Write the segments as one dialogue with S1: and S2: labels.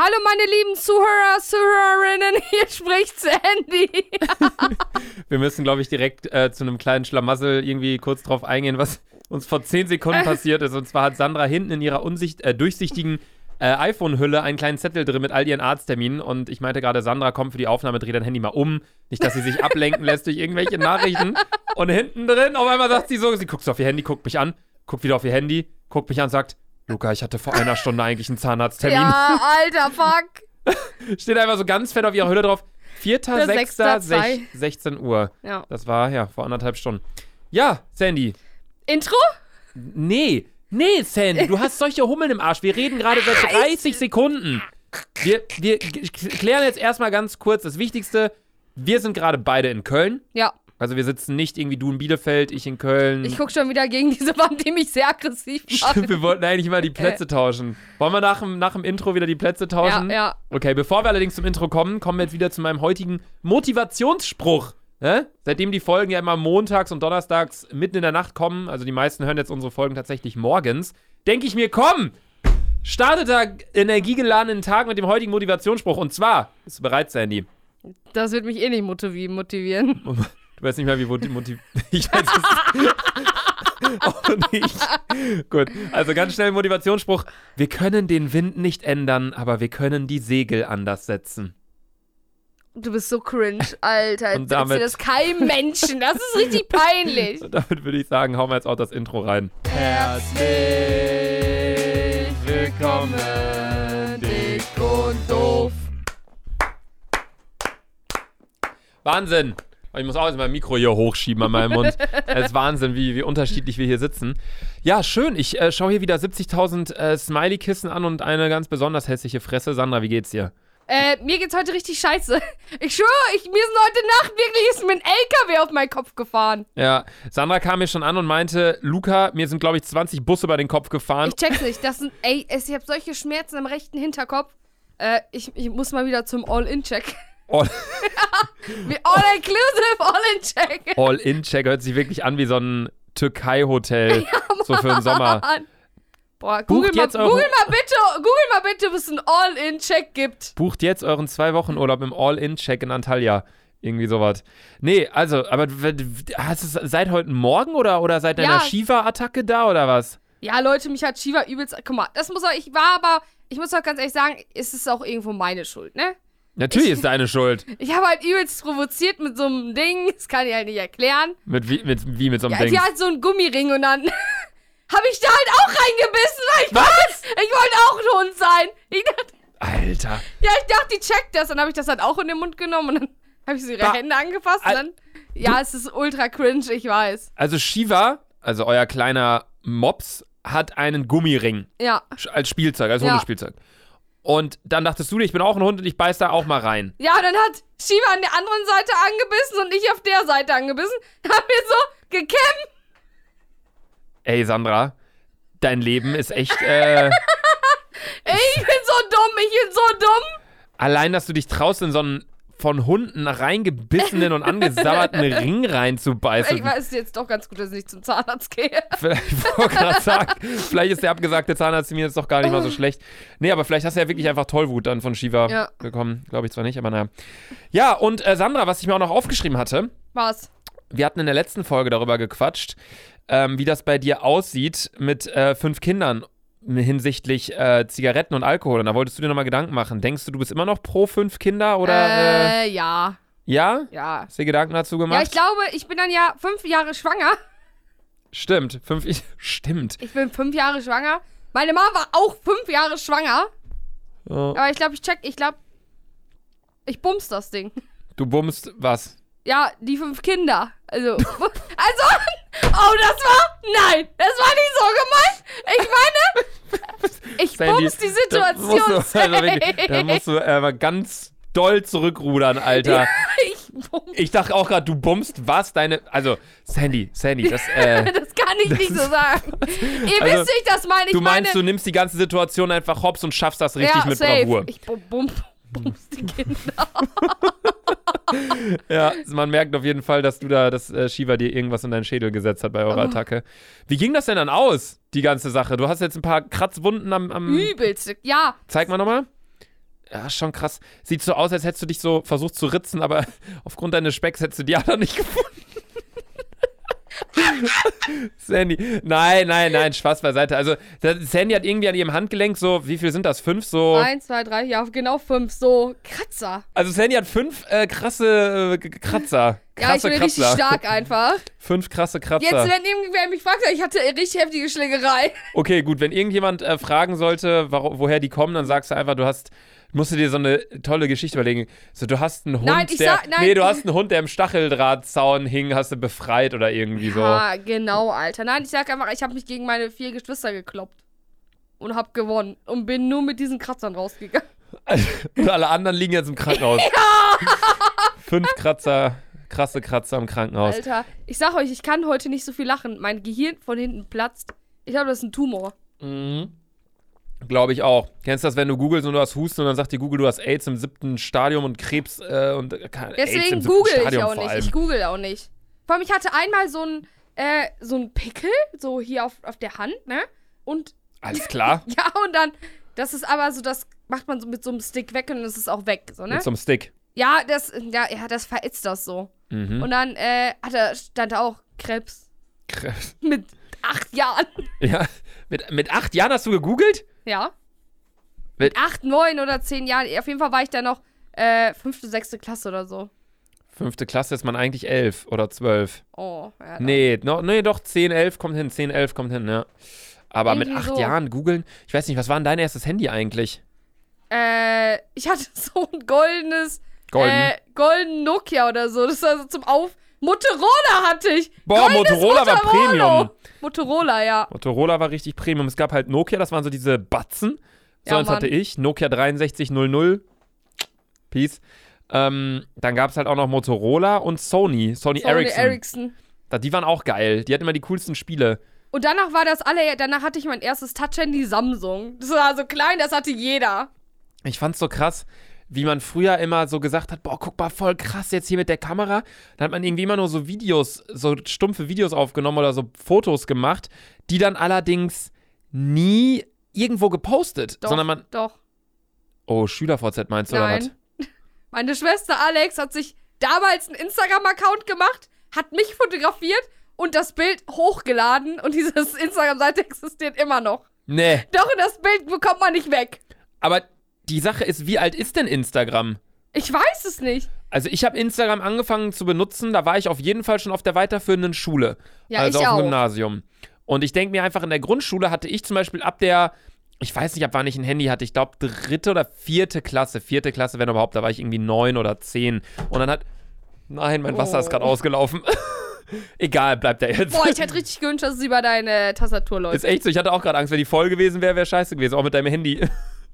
S1: Hallo meine lieben Zuhörer, Zuhörerinnen, hier spricht Sandy.
S2: Wir müssen, glaube ich, direkt äh, zu einem kleinen Schlamassel irgendwie kurz drauf eingehen, was uns vor 10 Sekunden passiert ist. Und zwar hat Sandra hinten in ihrer unsicht, äh, durchsichtigen äh, iPhone-Hülle einen kleinen Zettel drin mit all ihren Arztterminen. Und ich meinte gerade, Sandra, komm für die Aufnahme, dreh dein Handy mal um. Nicht, dass sie sich ablenken lässt durch irgendwelche Nachrichten. Und hinten drin, auf einmal sagt sie so, sie guckt auf ihr Handy, guckt mich an, guckt wieder auf ihr Handy, guckt mich an, sagt, Luca, ich hatte vor einer Stunde eigentlich einen Zahnarzttermin.
S1: Ja, alter Fuck.
S2: Steht einfach so ganz fett auf ihrer Hülle drauf. 4.6.
S1: zwei.
S2: 16 Uhr.
S1: Ja.
S2: Das war, ja, vor anderthalb Stunden. Ja, Sandy.
S1: Intro?
S2: Nee, nee, Sandy, du hast solche Hummeln im Arsch. Wir reden gerade seit 30 Sekunden. Wir, wir klären jetzt erstmal ganz kurz das Wichtigste. Wir sind gerade beide in Köln.
S1: Ja.
S2: Also wir sitzen nicht irgendwie du in Bielefeld, ich in Köln.
S1: Ich guck schon wieder gegen diese Wand, die mich sehr aggressiv macht.
S2: Stimmt, wir wollten eigentlich mal die Plätze tauschen. Wollen wir nach dem, nach dem Intro wieder die Plätze tauschen?
S1: Ja, ja.
S2: Okay, bevor wir allerdings zum Intro kommen, kommen wir jetzt wieder zu meinem heutigen Motivationsspruch. Ne? Seitdem die Folgen ja immer montags und donnerstags mitten in der Nacht kommen, also die meisten hören jetzt unsere Folgen tatsächlich morgens, denke ich mir, komm, startet da energiegeladenen Tag mit dem heutigen Motivationsspruch. Und zwar, bist du bereit, Sandy?
S1: Das wird mich eh nicht motivi motivieren.
S2: Du weißt nicht mehr, wie motiv... motiv ich weiß es auch nicht. Gut, also ganz schnell Motivationsspruch. Wir können den Wind nicht ändern, aber wir können die Segel anders setzen.
S1: Du bist so cringe, Alter.
S2: Und damit-
S1: das keinem Menschen. Das ist richtig peinlich.
S2: Und damit würde ich sagen, hauen wir jetzt auch das Intro rein.
S1: Herzlich willkommen, dick und doof.
S2: Wahnsinn! Ich muss auch jetzt mein Mikro hier hochschieben an meinem Mund. Es ist Wahnsinn, wie, wie unterschiedlich wir hier sitzen. Ja, schön. Ich äh, schaue hier wieder 70.000 äh, Smiley-Kissen an und eine ganz besonders hässliche Fresse. Sandra, wie geht's dir?
S1: Äh, mir geht's heute richtig scheiße. Ich schwöre, ich, mir ist heute Nacht wirklich ist mir ein LKW auf meinen Kopf gefahren.
S2: Ja, Sandra kam mir schon an und meinte, Luca, mir sind, glaube ich, 20 Busse über den Kopf gefahren.
S1: Ich check's nicht. Das sind, ey, ich habe solche Schmerzen am rechten Hinterkopf. Äh, ich, ich muss mal wieder zum All-In-Check.
S2: All-
S1: Wie All-Inclusive All-In-Check.
S2: All-In-Check hört sich wirklich an wie so ein Türkei-Hotel. so für den Sommer.
S1: Boah, google mal, google mal bitte, google mal bitte, was ein All-In-Check gibt.
S2: Bucht jetzt euren zwei Wochen Urlaub im All-In-Check in Antalya. Irgendwie sowas. Nee, also, aber hast du es seit heute Morgen oder, oder seit deiner
S1: Ja.
S2: Shiva-Attacke da oder was?
S1: Ja, Leute, mich hat Shiva übelst. Guck mal, das muss auch, ich war aber, ich muss auch ganz ehrlich sagen, es ist auch irgendwo meine Schuld, ne?
S2: Natürlich
S1: Ich-
S2: ist deine Schuld.
S1: Ich habe halt übelst provoziert mit so einem Ding, das kann ich halt nicht erklären.
S2: Mit wie, mit, wie mit so einem
S1: Ja,
S2: Ding.
S1: die hat so einen Gummiring und dann habe ich da halt auch reingebissen, weil ich
S2: Was?
S1: wollte, ich wollte auch ein Hund sein. Ich dachte,
S2: Alter.
S1: ja, ich dachte, die checkt das. Dann habe ich das halt auch in den Mund genommen und dann habe ich so ihre
S2: Ba-
S1: Hände angefasst und dann, ja, es ist ultra cringe, ich weiß.
S2: Also Shiva, also euer kleiner Mops, hat einen Gummiring
S1: Ja,
S2: als Spielzeug, als
S1: Ja.
S2: Hundespielzeug. Und dann dachtest du dir, ich bin auch ein Hund und ich beiß da auch mal rein.
S1: ja, dann hat Shiva an der anderen Seite angebissen und ich auf der Seite angebissen. Haben wir so gekämpft.
S2: Ey, Sandra, dein Leben ist echt, äh,
S1: Ich bin so dumm, ich bin so dumm.
S2: allein, dass du dich traust, in so einen von Hunden reingebissenen und angesauerten Ring reinzubeißen.
S1: Ich weiß jetzt doch ganz gut, dass ich nicht zum Zahnarzt gehe.
S2: Vielleicht, ich wollte gerade sagen, vielleicht ist der abgesagte Zahnarzttermin jetzt doch gar nicht mal so schlecht. Nee, aber vielleicht hast du ja wirklich einfach Tollwut dann von Shiva
S1: Ja.
S2: bekommen. Glaube ich zwar nicht, aber naja. Ja, und äh, Sandra, was ich mir auch noch aufgeschrieben hatte,
S1: Was?
S2: wir hatten in der letzten Folge darüber gequatscht, ähm, wie das bei dir aussieht mit äh, fünf Kindern hinsichtlich äh, Zigaretten und Alkohol. Und da wolltest du dir nochmal Gedanken machen. Denkst du, du bist immer noch pro fünf Kinder oder äh,
S1: Äh, ja.
S2: ja?
S1: Ja.
S2: Hast du dir Gedanken dazu
S1: Ja,
S2: gemacht?
S1: ich glaube, ich bin dann ja fünf Jahre schwanger.
S2: Stimmt, fünf, stimmt.
S1: Ich bin fünf Jahre schwanger. Meine Mama war auch fünf Jahre schwanger.
S2: Ja.
S1: Aber ich glaube, ich check, ich glaube, ich bums das Ding.
S2: Du bummst was?
S1: Ja, die fünf Kinder. Also, also, oh, das war, nein, das war nicht so gemeint. Ich meine, ich
S2: Sandy,
S1: bums die
S2: Da musst du,
S1: Situation
S2: also da musst du äh, ganz doll zurückrudern, Alter.
S1: Ich bums,
S2: Ich dachte auch gerade, du bummst was deine. Also, Sandy, Sandy, das. Äh,
S1: das kann ich nicht so sagen. Ihr
S2: Also,
S1: wisst, ich das meine. Ich
S2: du meinst, du
S1: meine,
S2: nimmst die ganze Situation einfach hops und schaffst das richtig
S1: ja,
S2: mit
S1: safe.
S2: Bravour.
S1: Ich bum, bum, bums die Kinder.
S2: Ja, man merkt auf jeden Fall, dass du da, dass äh, Shiva dir irgendwas in deinen Schädel gesetzt hat bei eurer
S1: Oh.
S2: Attacke. Wie ging das denn dann aus, die ganze Sache? Du hast jetzt ein paar Kratzwunden am. am
S1: Übelst. Ja,
S2: zeig mal nochmal. Ja, schon krass. Sieht so aus, als hättest du dich so versucht zu ritzen, aber aufgrund deines Specks hättest du die Ader nicht gefunden. Sandy. Nein, nein, nein, Spaß beiseite. Also, Sandy hat irgendwie an ihrem Handgelenk so, wie viel sind das? Fünf so.
S1: Eins, zwei, drei, ja, genau fünf. So, Kratzer.
S2: Also, Sandy hat fünf äh, krasse äh, Kratzer.
S1: Ja, ich
S2: Krasse
S1: bin richtig
S2: Kratzer.
S1: stark einfach.
S2: Fünf krasse Kratzer.
S1: Jetzt, wenn irgendwer mich fragt, ich hatte richtig heftige Schlägerei.
S2: Okay, gut, wenn irgendjemand äh, fragen sollte, woher die kommen, dann sagst du einfach, du hast, musst du dir so eine tolle Geschichte überlegen. So, du hast einen Hund,
S1: Nein,
S2: der,
S1: sag- nein.
S2: nee, du hast einen Hund, der im Stacheldrahtzaun hing, hast du befreit oder irgendwie so.
S1: Ja, genau, Alter. Nein, ich sag einfach, ich habe mich gegen meine vier Geschwister gekloppt. Und hab gewonnen. Und bin nur mit diesen Kratzern rausgegangen.
S2: Und alle anderen liegen jetzt im Krankenhaus. Fünf Kratzer, krasse Kratzer im Krankenhaus.
S1: Alter, ich sag euch, ich kann heute nicht so viel lachen. Mein Gehirn von hinten platzt. Ich glaube, das ist ein Tumor.
S2: Mhm. Glaube ich auch. Kennst du das, wenn du googelst und du hast Husten und dann sagt dir Google, du hast AIDS im siebten Stadium und Krebs äh, und äh, im
S1: Deswegen google ich
S2: Stadium
S1: auch nicht. Ich google auch nicht. Vor allem, ich hatte einmal so ein, äh, so ein Pickel, so hier auf, auf der Hand, ne? Und,
S2: Alles klar.
S1: ja, und dann, das ist aber so, das macht man so mit so einem Stick weg und dann ist es auch weg, so, ne?
S2: Mit so einem Stick.
S1: Ja, das, ja, ja, das verätzt das so.
S2: Mhm.
S1: Und dann, äh, hat er, stand da auch Krebs.
S2: Krebs.
S1: Mit acht Jahren.
S2: Ja. Mit, mit acht Jahren hast du gegoogelt?
S1: Ja.
S2: Mit-
S1: Mit acht, neun oder zehn Jahren. Auf jeden Fall war ich da noch, äh, fünfte, sechste Klasse oder so.
S2: Fünfte Klasse ist man eigentlich elf oder zwölf.
S1: Oh, ja. dann-
S2: Nee, no, nee, doch, 10, 11 kommt hin, 10, 11 kommt hin, ja. Aber mit
S1: Irgendwie
S2: acht
S1: so.
S2: Jahren googeln, ich weiß nicht, was war denn dein erstes Handy eigentlich?
S1: Äh, ich hatte so ein goldenes,
S2: Golden.
S1: äh, golden Nokia oder so. Das war so zum Auf. Motorola hatte ich.
S2: Boah,
S1: Goldenes
S2: Motorola war Premium.
S1: Motorola, ja.
S2: Motorola war richtig Premium. Es gab halt Nokia, das waren so diese Batzen. So
S1: Ja,
S2: eins hatte ich, Nokia 6300. Peace. Ähm, dann gab es halt auch noch Motorola und Sony, Sony,
S1: Sony
S2: Ericsson.
S1: Ericsson.
S2: Da- Die waren auch geil. Die hatten immer die coolsten Spiele.
S1: Und danach war das alle, danach hatte ich mein erstes Touch-Handy Samsung. Das war so klein, das hatte jeder.
S2: Ich fand's so krass, wie man früher immer so gesagt hat, boah, guck mal, voll krass jetzt hier mit der Kamera. Dann hat man irgendwie immer nur so Videos, so stumpfe Videos aufgenommen oder so Fotos gemacht, die dann allerdings nie irgendwo gepostet,
S1: Doch,
S2: sondern man,
S1: doch.
S2: oh, SchülerVZ meinst du oder was?
S1: Nein. Meine Schwester Alex hat sich damals einen Instagram-Account gemacht, hat mich fotografiert und das Bild hochgeladen und dieses Instagram-Seite existiert immer noch.
S2: Nee,
S1: Doch, und das Bild bekommt man nicht weg.
S2: aber die Sache ist, wie alt ist denn Instagram?
S1: Ich weiß es nicht.
S2: Also ich habe Instagram angefangen zu benutzen, da war ich auf jeden Fall schon auf der weiterführenden Schule.
S1: Ja,
S2: also
S1: ich
S2: auf dem
S1: auch.
S2: Gymnasium. Und ich denke mir einfach, in der Grundschule hatte ich zum Beispiel ab der, ich weiß nicht, ab wann ich ein Handy hatte, ich glaube dritte oder vierte Klasse, vierte Klasse, wenn überhaupt, da war ich irgendwie neun oder zehn. Und dann hat, nein, mein Wasser ist
S1: Oh.
S2: gerade ausgelaufen. Egal, bleibt der jetzt.
S1: Boah, ich hätte richtig gewünscht, dass es über deine Tastatur läuft.
S2: ist echt so, ich hatte auch gerade Angst, wenn die voll gewesen wäre, wäre scheiße gewesen, auch mit deinem Handy.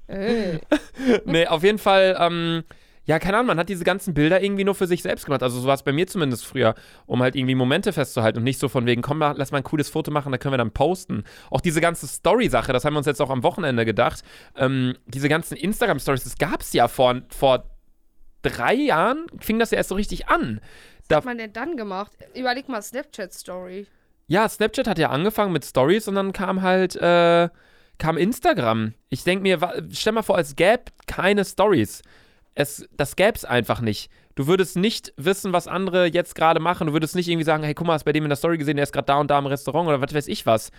S1: Äh.
S2: nee, auf jeden Fall, ähm, ja, keine Ahnung, man hat diese ganzen Bilder irgendwie nur für sich selbst gemacht. Also so war es bei mir zumindest früher, um halt irgendwie Momente festzuhalten und nicht so von wegen, komm, mal, lass mal ein cooles Foto machen, da können wir dann posten. Auch diese ganze Story-Sache, das haben wir uns jetzt auch am Wochenende gedacht. Ähm, diese ganzen Instagram-Stories, das gab es ja vor, vor drei Jahren, fing das ja erst so richtig an.
S1: Was hat man denn dann gemacht? Überleg mal Snapchat-Story.
S2: Ja, Snapchat hat ja angefangen mit Stories und dann kam halt, äh, kam Instagram. Ich denke mir, stell mal vor, es gäbe keine Stories. Es, das gäbe es einfach nicht. Du würdest nicht wissen, was andere jetzt gerade machen. Du würdest nicht irgendwie sagen, hey, guck mal, hast bei dem in der Story gesehen, der ist gerade da und da im Restaurant oder was weiß ich was.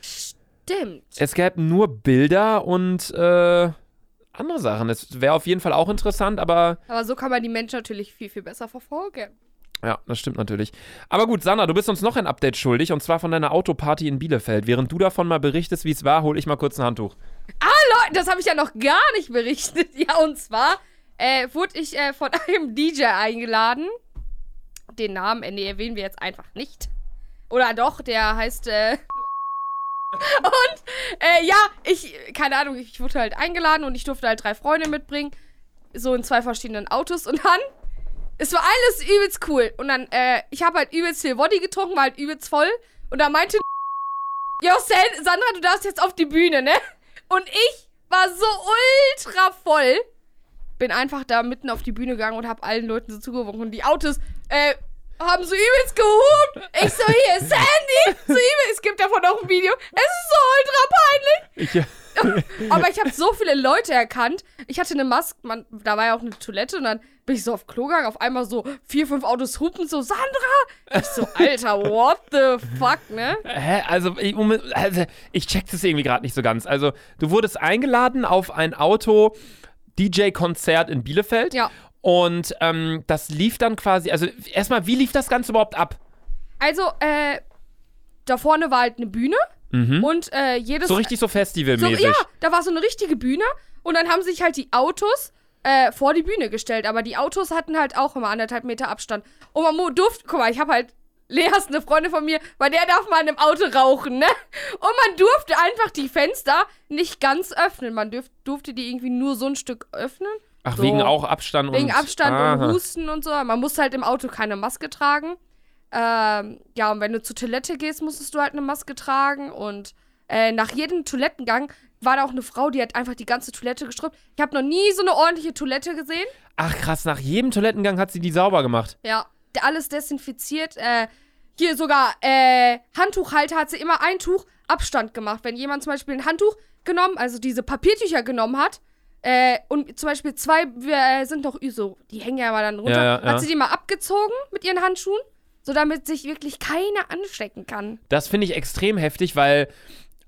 S1: Stimmt.
S2: Es gäbe nur Bilder und äh, andere Sachen. Es wäre auf jeden Fall auch interessant, aber
S1: Aber so kann man die Menschen natürlich viel, viel besser verfolgen.
S2: Ja, das stimmt natürlich. Aber gut, Sanna, du bist uns noch ein Update schuldig und zwar von deiner Autoparty in Bielefeld. Während du davon mal berichtest, wie es war, hole ich mal kurz ein Handtuch.
S1: Leute, das habe ich ja noch gar nicht berichtet. Ja, und zwar äh, wurde ich äh, von einem DJ eingeladen. Den Namen, äh, nee, erwähnen wir jetzt einfach nicht. Oder doch, der heißt, äh. Und, äh, ja, ich, keine Ahnung, ich wurde halt eingeladen und ich durfte halt drei Freunde mitbringen. So in zwei verschiedenen Autos und dann. Es war alles übelst cool. Und dann, äh, ich habe halt übelst viel Body getrunken, war halt übelst voll. Und da meinte Jo, San- Sandra, du darfst jetzt auf die Bühne, ne? Und ich war so ultra voll. Bin einfach da mitten auf die Bühne gegangen und hab allen Leuten so zugewunken. Und die Autos, äh, haben so übelst gehupt. Ich so, hier, Sandy! So übel, es gibt davon auch ein Video. Es ist so ultra peinlich.
S2: Ich,
S1: Aber ich habe so viele Leute erkannt. Ich hatte eine Maske, man, da war ja auch eine Toilette und dann bin ich so auf Klo gegangen, auf einmal so vier, fünf Autos hupen, so Sandra! Ich so, Alter, what the fuck, ne?
S2: Hä? Also ich, also, ich check das irgendwie gerade nicht so ganz. Also, du wurdest eingeladen auf ein Auto-DJ-Konzert in Bielefeld.
S1: Ja.
S2: Und ähm, das lief dann quasi, also erstmal, wie lief das Ganze überhaupt ab?
S1: Also, äh, da vorne war halt eine Bühne und äh, jedes.
S2: Mhm. So richtig so
S1: so,
S2: festivalmäßig.
S1: Ja, da war so eine richtige Bühne und dann haben sich halt die Autos äh, vor die Bühne gestellt. Aber die Autos hatten halt auch immer anderthalb Meter Abstand. Und man durfte, guck mal, ich habe halt. Lea ist eine Freundin von mir, bei der darf man im Auto rauchen, ne? Und man durfte einfach die Fenster nicht ganz öffnen. Man dürf, durfte die irgendwie nur so ein Stück öffnen.
S2: Ach,
S1: So.
S2: wegen auch Abstand
S1: Wegen
S2: und.
S1: Abstand
S2: Aha.
S1: und Husten und so. Man musste halt im Auto keine Maske tragen. Ähm, ja, und wenn du zur Toilette gehst, musstest du halt eine Maske tragen. Und äh, nach jedem Toilettengang war da auch eine Frau, die hat einfach die ganze Toilette gestrüppt. Ich habe noch nie so eine ordentliche Toilette gesehen.
S2: Ach krass, nach jedem Toilettengang hat sie die sauber gemacht.
S1: Ja, alles desinfiziert. Äh, hier sogar äh, Handtuchhalter hat sie immer ein Tuch Abstand gemacht. Wenn jemand zum Beispiel ein Handtuch genommen, also diese Papiertücher genommen hat, äh, und zum Beispiel zwei wir, äh, sind noch so, die hängen ja mal dann runter,
S2: ja, ja.
S1: hat sie die mal abgezogen mit ihren Handschuhen, so damit sich wirklich keiner anstecken kann.
S2: Das finde ich extrem heftig, weil.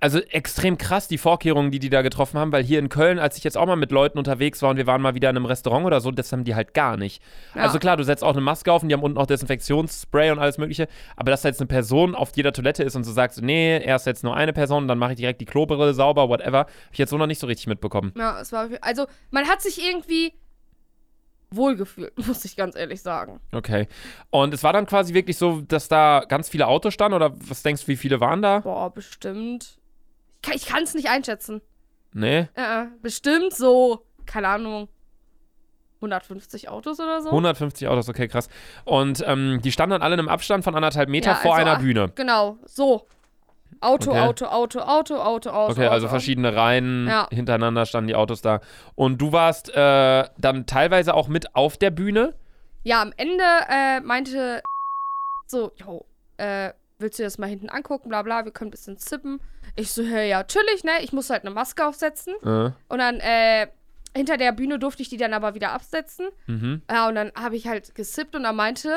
S2: Also extrem krass die Vorkehrungen, die die da getroffen haben, weil hier in Köln, als ich jetzt auch mal mit Leuten unterwegs war und wir waren mal wieder in einem Restaurant oder so, das haben die halt gar nicht.
S1: Ja.
S2: Also klar, du setzt auch eine Maske auf und die haben unten auch Desinfektionsspray und alles mögliche, aber dass da jetzt eine Person auf jeder Toilette ist und so sagt, nee, erst jetzt nur eine Person, dann mache ich direkt die Klobrille sauber, whatever, habe ich jetzt so noch nicht so richtig mitbekommen.
S1: Ja, es war, also man hat sich irgendwie wohlgefühlt, muss ich ganz ehrlich sagen.
S2: Okay. Und es war dann quasi wirklich so, dass da ganz viele Autos standen oder was denkst du, wie viele waren da?
S1: Boah, bestimmt. Ich kann es nicht einschätzen.
S2: Nee?
S1: Äh, bestimmt so, keine Ahnung, 150 Autos oder so.
S2: 150 Autos, okay, krass. Und ähm, die standen dann alle in einem Abstand von anderthalb Meter
S1: Ja,
S2: vor
S1: also,
S2: einer Bühne.
S1: Genau, so. Auto,
S2: Okay.
S1: Auto, Auto, Auto, Auto, Auto.
S2: Okay, also
S1: Auto.
S2: verschiedene Reihen
S1: Ja.
S2: hintereinander standen die Autos da. Und du warst äh, dann teilweise auch mit auf der Bühne.
S1: Ja, am Ende äh, meinte so, jo, äh, willst du dir das mal hinten angucken, bla bla, wir können ein bisschen zippen. Ich so, hey, ja, chillig, ne? Ich muss halt eine Maske aufsetzen.
S2: Äh,
S1: Und dann, äh, hinter der Bühne durfte ich die dann aber wieder absetzen.
S2: mhm.
S1: Ja, und dann habe ich halt gesippt und er meinte,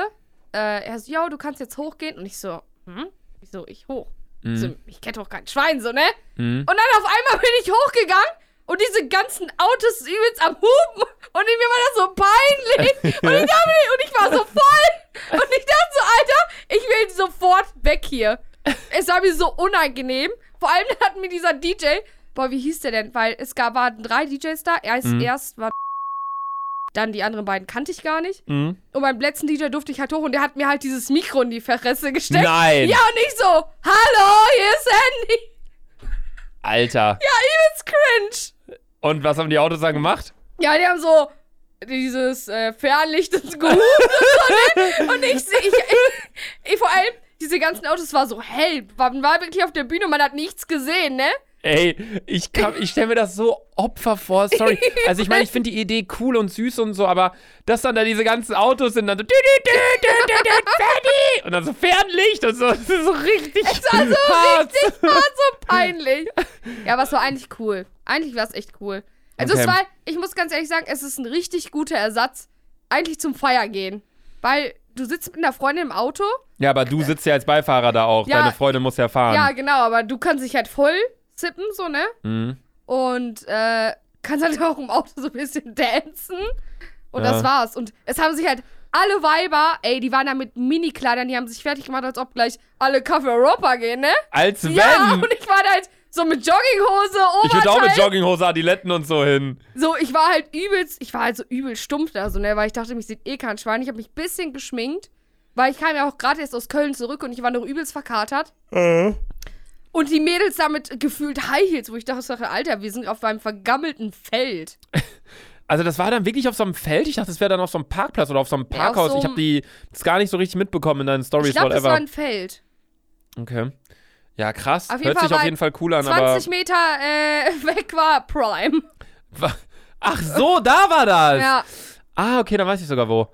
S1: äh, er so, ja, du kannst jetzt hochgehen. Und ich so, hm? Ich so, ich hoch. Ich So, ich kenne doch kein Schwein, so, ne?
S2: Mhm.
S1: Und dann auf einmal bin ich hochgegangen und diese ganzen Autos übelst am Hupen und mir war das so peinlich. Und ich, dachte, und ich war so voll. Und ich dachte so, Alter, ich will sofort weg hier. Es war mir so unangenehm. Vor allem hat mir dieser DJ, boah, wie hieß der denn? Weil es gab, waren drei DJs da. Erst,
S2: Mhm.
S1: erst war dann die anderen beiden kannte ich gar nicht.
S2: Mhm.
S1: Und beim letzten DJ durfte ich halt hoch und der hat mir halt dieses Mikro in die Fresse gesteckt.
S2: Nein!
S1: Ja, und ich so, hallo, hier ist Handy.
S2: Alter.
S1: Übelst cringe.
S2: Und was haben die Autos dann gemacht?
S1: Ja, die haben so dieses äh, Fernlicht gehupt und so, ne? Und ich sehe, ich, ich, ich, vor allem, diese ganzen Autos war so hell. Man war wirklich auf der Bühne und man hat nichts gesehen, ne?
S2: Ey, ich, kann- ich stelle mir das so Opfer vor, sorry. Also ich meine, ich finde die Idee cool und süß und so, aber dass dann da diese ganzen Autos sind, dann so und dann so Fernlicht und so, das ist so richtig
S1: Es war so
S2: hart.
S1: richtig, war so peinlich. Ja, aber es war eigentlich cool. Eigentlich war es echt cool. Also
S2: Okay.
S1: es war, ich muss ganz ehrlich sagen, es ist ein richtig guter Ersatz eigentlich zum Feiergehen. Weil du sitzt mit einer Freundin im Auto.
S2: Ja, aber du sitzt ja als Beifahrer da auch,
S1: Ja.
S2: deine Freundin muss ja fahren.
S1: Ja, genau, aber du kannst dich halt voll zippen, so, ne?
S2: Mhm.
S1: Und äh, kannst halt auch im Auto so ein bisschen dancen. Und
S2: Ja.
S1: das war's. Und es haben sich halt alle Weiber, ey, die waren da mit Mini-Kleidern, die haben sich fertig gemacht, als ob gleich alle Kaffee Europa gehen, ne?
S2: Als wenn.
S1: Ja, und ich war da halt so mit Jogginghose,
S2: ich würde auch mit
S1: Oberteil.
S2: Jogginghose, Adiletten und so hin.
S1: So, ich war halt übelst, ich war halt so übel stumpf da, so, ne? Weil ich dachte, mich sieht eh kein Schwein. Ich habe mich ein bisschen geschminkt, weil ich kam ja auch gerade erst aus Köln zurück und ich war noch übelst verkatert. Und die Mädels damit gefühlt High Heels, wo ich dachte, Alter, wir sind auf einem vergammelten Feld.
S2: Also das war dann wirklich auf so einem Feld? Ich dachte, das wäre dann auf so einem Parkplatz oder auf so einem
S1: Ja,
S2: Parkhaus.
S1: so
S2: ich habe die das gar nicht so richtig mitbekommen in deinen Stories,
S1: Ich glaube, das
S2: whatever.
S1: war ein Feld.
S2: okay. Ja, krass. Hört
S1: Fall
S2: sich auf jeden Fall cool an,
S1: 20 Meter äh, weg war Prime.
S2: aber. Ach so, da war das.
S1: Ja.
S2: Ah, okay, dann weiß ich sogar wo.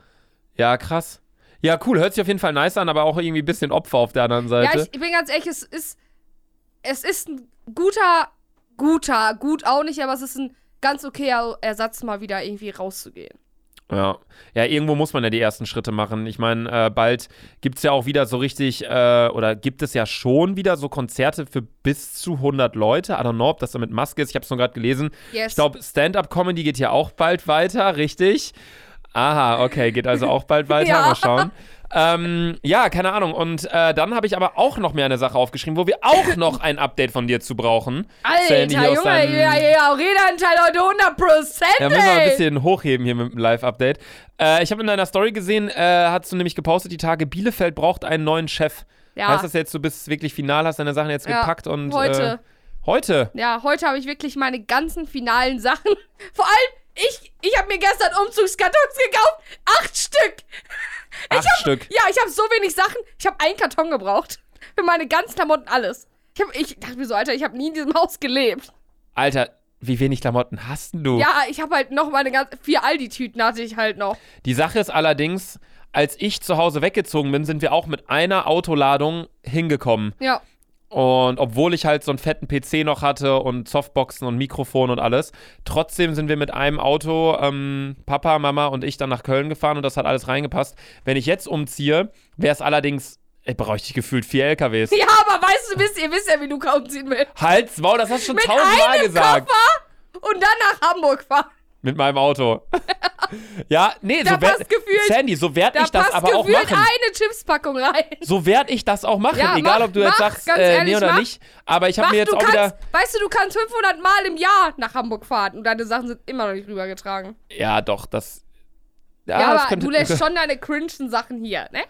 S2: Ja, krass. Ja, cool. Hört sich auf jeden Fall nice an, aber auch irgendwie ein bisschen Opfer auf der anderen
S1: Ja,
S2: Seite.
S1: ich, ich bin ganz ehrlich, es ist, es ist ein guter, guter, gut auch nicht, aber es ist ein ganz okayer Ersatz, mal wieder irgendwie rauszugehen.
S2: Ja. ja, irgendwo muss man ja die ersten Schritte machen. Ich meine, äh, bald gibt es ja auch wieder so richtig, äh, oder gibt es ja schon wieder so Konzerte für bis zu 100 Leute. I don't know, ob das da mit Maske ist. Ich habe es nur gerade gelesen.
S1: Yes.
S2: Ich glaube, Stand-Up-Comedy geht ja auch bald weiter, richtig? Aha, okay, geht also auch bald weiter.
S1: Ja.
S2: Mal schauen. Ähm, ja, keine Ahnung. Und äh, dann habe ich aber auch noch mehr eine Sache aufgeschrieben, wo wir auch noch ein Update von dir zu brauchen.
S1: Alter, Junge,
S2: deinem-
S1: ja, ja, Redeanteil heute 100 Prozent,
S2: Ja, müssen wir ein bisschen hochheben hier mit dem Live-Update. Äh, ich habe in deiner Story gesehen, äh, hast du nämlich gepostet, die Tage, Bielefeld braucht einen neuen Chef.
S1: Ja.
S2: Heißt das jetzt, du bist wirklich final, hast deine Sachen jetzt
S1: Ja,
S2: gepackt und.
S1: heute.
S2: Äh, heute?
S1: Ja, heute habe ich wirklich meine ganzen finalen Sachen. Vor allem, ich, ich habe mir gestern Umzugskartons gekauft. Acht Stück.
S2: Acht Stück.
S1: Ja, ich habe so wenig Sachen. Ich habe einen Karton gebraucht. Für meine ganzen Klamotten, alles. Ich, hab, ich dachte mir so, Alter, ich habe nie in diesem Haus gelebt.
S2: Alter, wie wenig Klamotten hast denn du?
S1: Ja, ich habe halt noch meine ganzen. Vier Aldi-Tüten hatte ich halt noch.
S2: Die Sache ist allerdings, als ich zu Hause weggezogen bin, sind wir auch mit einer Autoladung hingekommen.
S1: Ja.
S2: Und obwohl ich halt so einen fetten PC noch hatte und Softboxen und Mikrofon und alles, trotzdem sind wir mit einem Auto, ähm, Papa, Mama und ich, dann nach Köln gefahren und das hat alles reingepasst. Wenn ich jetzt umziehe, wäre es allerdings, ey, bräuchte ich gefühlt vier LKWs.
S1: Ja, aber weißt du, wisst, ihr wisst ja, wie Luca umziehen will.
S2: Halt's Maul, das hast du schon
S1: Mit
S2: tausendmal
S1: einem
S2: gesagt.
S1: Koffer und dann nach Hamburg fahren.
S2: Mit meinem Auto. ja, nee,
S1: Da
S2: so werd,
S1: gefühlt-
S2: Sandy, so werd
S1: Da
S2: ich das aber auch
S1: gefühlt
S2: machen.
S1: eine Chipspackung rein.
S2: So werd ich das auch machen.
S1: Ja,
S2: Egal,
S1: mach,
S2: ob du jetzt
S1: mach,
S2: sagst, äh, nee
S1: ehrlich,
S2: oder
S1: mach.
S2: nicht. Aber ich habe mir jetzt auch
S1: kannst,
S2: wieder.
S1: weißt du, du kannst 500 Mal im Jahr nach Hamburg fahren und deine Sachen sind immer noch nicht rübergetragen.
S2: Ja, doch, das. Ja,
S1: Ja,
S2: das
S1: aber
S2: könnte,
S1: du lässt schon deine cringen Sachen hier, ne?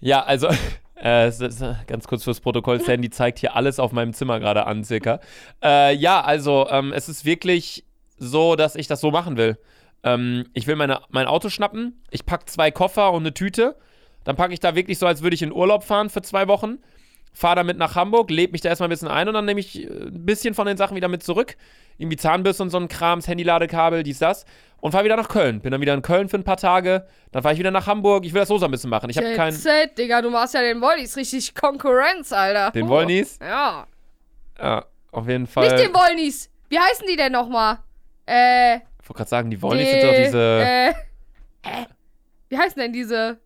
S2: Ja, also, äh, äh, ganz kurz fürs Protokoll, Sandy zeigt hier alles auf meinem Zimmer gerade an, circa. Äh, ja, also, ähm, es ist wirklich so, dass ich das so machen will. Ähm, ich will meine, mein Auto schnappen, ich packe zwei Koffer und eine Tüte, dann packe ich da wirklich so, als würde ich in Urlaub fahren für zwei Wochen, fahre damit nach Hamburg, lebe mich da erstmal ein bisschen ein und dann nehme ich äh, ein bisschen von den Sachen wieder mit zurück. Irgendwie Zahnbürste und so ein Krams, Handyladekabel, dies, das. Und fahre wieder nach Köln. Bin dann wieder in Köln für ein paar Tage. Dann fahre ich wieder nach Hamburg. Ich will das so so ein bisschen machen. Ich habe
S1: Jet
S2: kein.
S1: Set, Digga, du machst ja den Wollnies richtig Konkurrenz, Alter.
S2: Den. Wollnies?
S1: Ja.
S2: Ja, auf jeden Fall.
S1: Nicht den Wollnies. Wie heißen die denn nochmal? Äh,
S2: Ich wollte gerade sagen, die Wollnies sind doch diese.
S1: Äh, äh, wie heißen denn diese?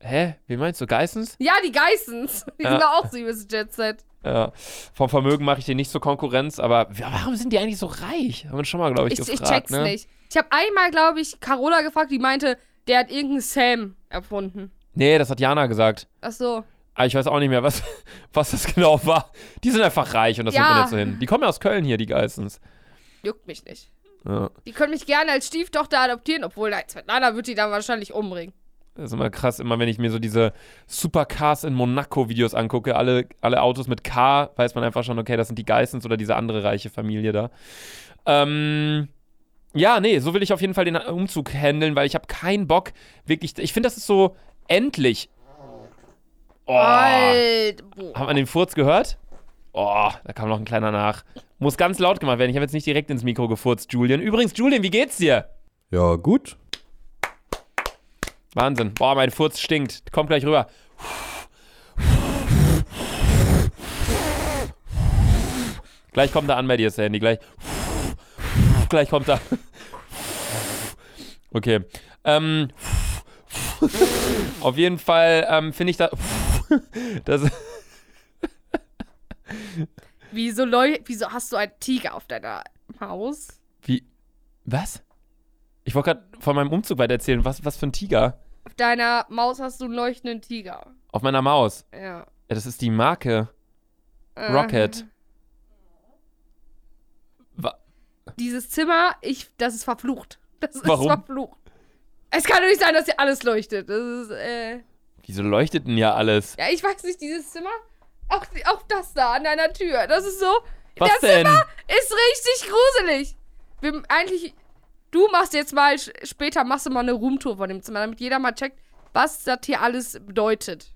S2: Hä? Wie meinst du? Geissens?
S1: Ja, die Geissens. Die
S2: Ja.
S1: sind doch auch so übelst Jet Set.
S2: Ja. Vom Vermögen mache ich dir nicht so Konkurrenz, aber wa- warum sind die eigentlich so reich? Haben wir schon mal, glaube ich,
S1: Ich, ich
S2: gefragt.
S1: check's
S2: ne?
S1: nicht. Ich habe einmal, glaube ich, Carola gefragt, die meinte, der hat irgendeinen Sam erfunden.
S2: Nee, das hat Jana gesagt.
S1: Ach so.
S2: Aber ich weiß auch nicht mehr, was, was das genau war. Die sind einfach reich und das
S1: Ja.
S2: nimmt man jetzt so hin. Die kommen ja aus Köln hier, die Geissens.
S1: Juckt mich nicht.
S2: Ja.
S1: Die können mich gerne als Stieftochter adoptieren, obwohl, nein, Svetlana wird die dann wahrscheinlich umbringen.
S2: Das ist immer krass, immer wenn ich mir so diese Supercars in Monaco-Videos angucke, alle, alle Autos mit K, weiß man einfach schon, okay, das sind die Geissens oder diese andere reiche Familie da. Ähm, ja, nee, so will ich auf jeden Fall den Umzug handeln, weil ich habe keinen Bock, wirklich, ich finde, das ist so endlich. Oh,
S1: Alter.
S2: Hat man den Furz gehört? Oh, da kam noch ein kleiner nach. Muss ganz laut gemacht werden. Ich habe jetzt nicht direkt ins Mikro gefurzt, Julian. Übrigens, Julian, wie geht's dir?
S3: Ja, gut.
S2: Wahnsinn. Boah, mein Furz stinkt. Kommt gleich rüber. Gleich kommt er an bei dir, Sandy. Gleich. Gleich kommt er. Okay. Ähm. Auf jeden Fall ähm, finde ich da. Das,
S1: Wieso, leu wieso hast du einen Tiger auf deiner Maus?
S2: wie. Was? Ich wollte gerade von meinem Umzug weiter erzählen. Was, was für ein Tiger?
S1: Auf deiner Maus hast du einen leuchtenden Tiger.
S2: Auf meiner Maus.
S1: Ja.
S2: Ja, das ist die Marke.
S1: Äh,
S2: Rocket. Wa
S1: Dieses Zimmer, ich, das ist verflucht. Das ist
S2: Warum?
S1: verflucht. Es kann doch nicht sein, dass hier alles leuchtet. Das ist, äh.
S2: Wieso leuchtet denn ja alles?
S1: Ja, ich weiß nicht, dieses Zimmer. Auch, auch das da an deiner Tür. Das ist so.
S2: Was
S1: das
S2: denn?
S1: Zimmer ist richtig gruselig. Wir, eigentlich. Du machst jetzt mal, später machst du mal eine Roomtour von dem Zimmer, damit jeder mal checkt, was das hier alles bedeutet.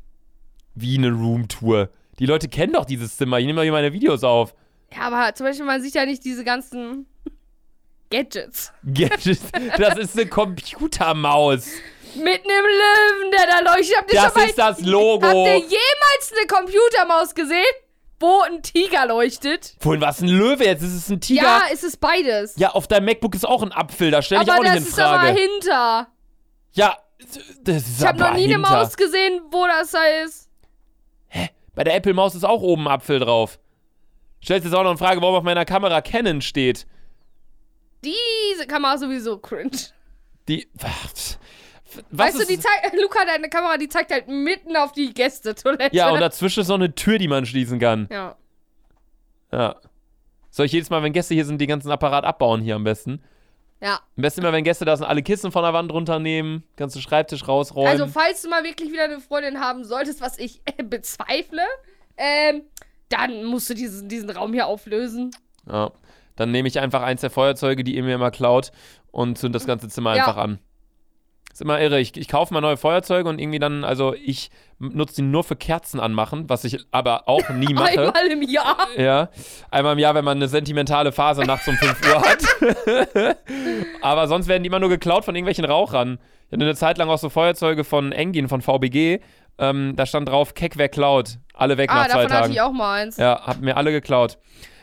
S2: Wie eine Roomtour. Die Leute kennen doch dieses Zimmer. Ich nehme doch hier meine Videos auf.
S1: Ja, aber zum Beispiel, man sieht ja nicht diese ganzen Gadgets.
S2: Gadgets. Das ist eine Computermaus.
S1: Mit einem Löwen, der da leuchtet. Habt ihr
S2: Das
S1: schon mal,
S2: ist das Logo.
S1: Habt ihr jemals eine Computermaus gesehen? wo ein Tiger leuchtet.
S2: Vorhin war es ein Löwe, jetzt ist es ein Tiger.
S1: Ja, es ist beides.
S2: Ja, auf deinem MacBook ist auch ein Apfel, da stelle ich
S1: aber
S2: auch nicht
S1: das
S2: in
S1: ist aber
S2: Frage.
S1: hinter.
S2: Ja, das ist
S1: Ich habe
S2: aber
S1: noch nie eine
S2: hinter.
S1: Maus gesehen, wo das da ist.
S2: Bei der Apple Maus ist auch oben ein Apfel drauf. Stellst jetzt auch noch eine Frage, warum auf meiner Kamera Canon steht.
S1: Diese Kamera sowieso cringe.
S2: Die. Was
S1: weißt du, die zeigt, Luca, deine Kamera, die zeigt halt mitten auf die Gästetoilette.
S2: Ja, und dazwischen ist so eine Tür, die man schließen kann.
S1: Ja.
S2: Ja. Soll ich jedes Mal, wenn Gäste hier sind, den ganzen Apparat abbauen hier am besten?
S1: Ja.
S2: Am besten immer, wenn Gäste da sind, alle Kissen von der Wand runternehmen, ganzen Schreibtisch rausräumen.
S1: Also, falls du mal wirklich wieder eine Freundin haben solltest, was ich äh, bezweifle, ähm, dann musst du diesen, diesen Raum hier auflösen.
S2: ja. Dann nehme ich einfach eins der Feuerzeuge, die ihr mir immer klaut, und zünd das ganze Zimmer
S1: Ja.
S2: einfach an. Ist immer irre. Ich, ich kaufe mal neue Feuerzeuge und irgendwie dann, also ich nutze die nur für Kerzen anmachen, was ich aber auch nie mache.
S1: Einmal im Jahr.
S2: Ja, einmal im Jahr, wenn man eine sentimentale Phase nachts um 5 Uhr hat. Aber sonst werden die immer nur geklaut von irgendwelchen Rauchern. Ich hatte eine Zeit lang auch so Feuerzeuge von Engin, von VBG. Ähm, da stand drauf, Keck wer klaut. Alle weg
S1: Ah,
S2: nach zwei
S1: davon hatte
S2: Tagen.
S1: ich auch mal eins.
S2: Ja, hab mir alle geklaut.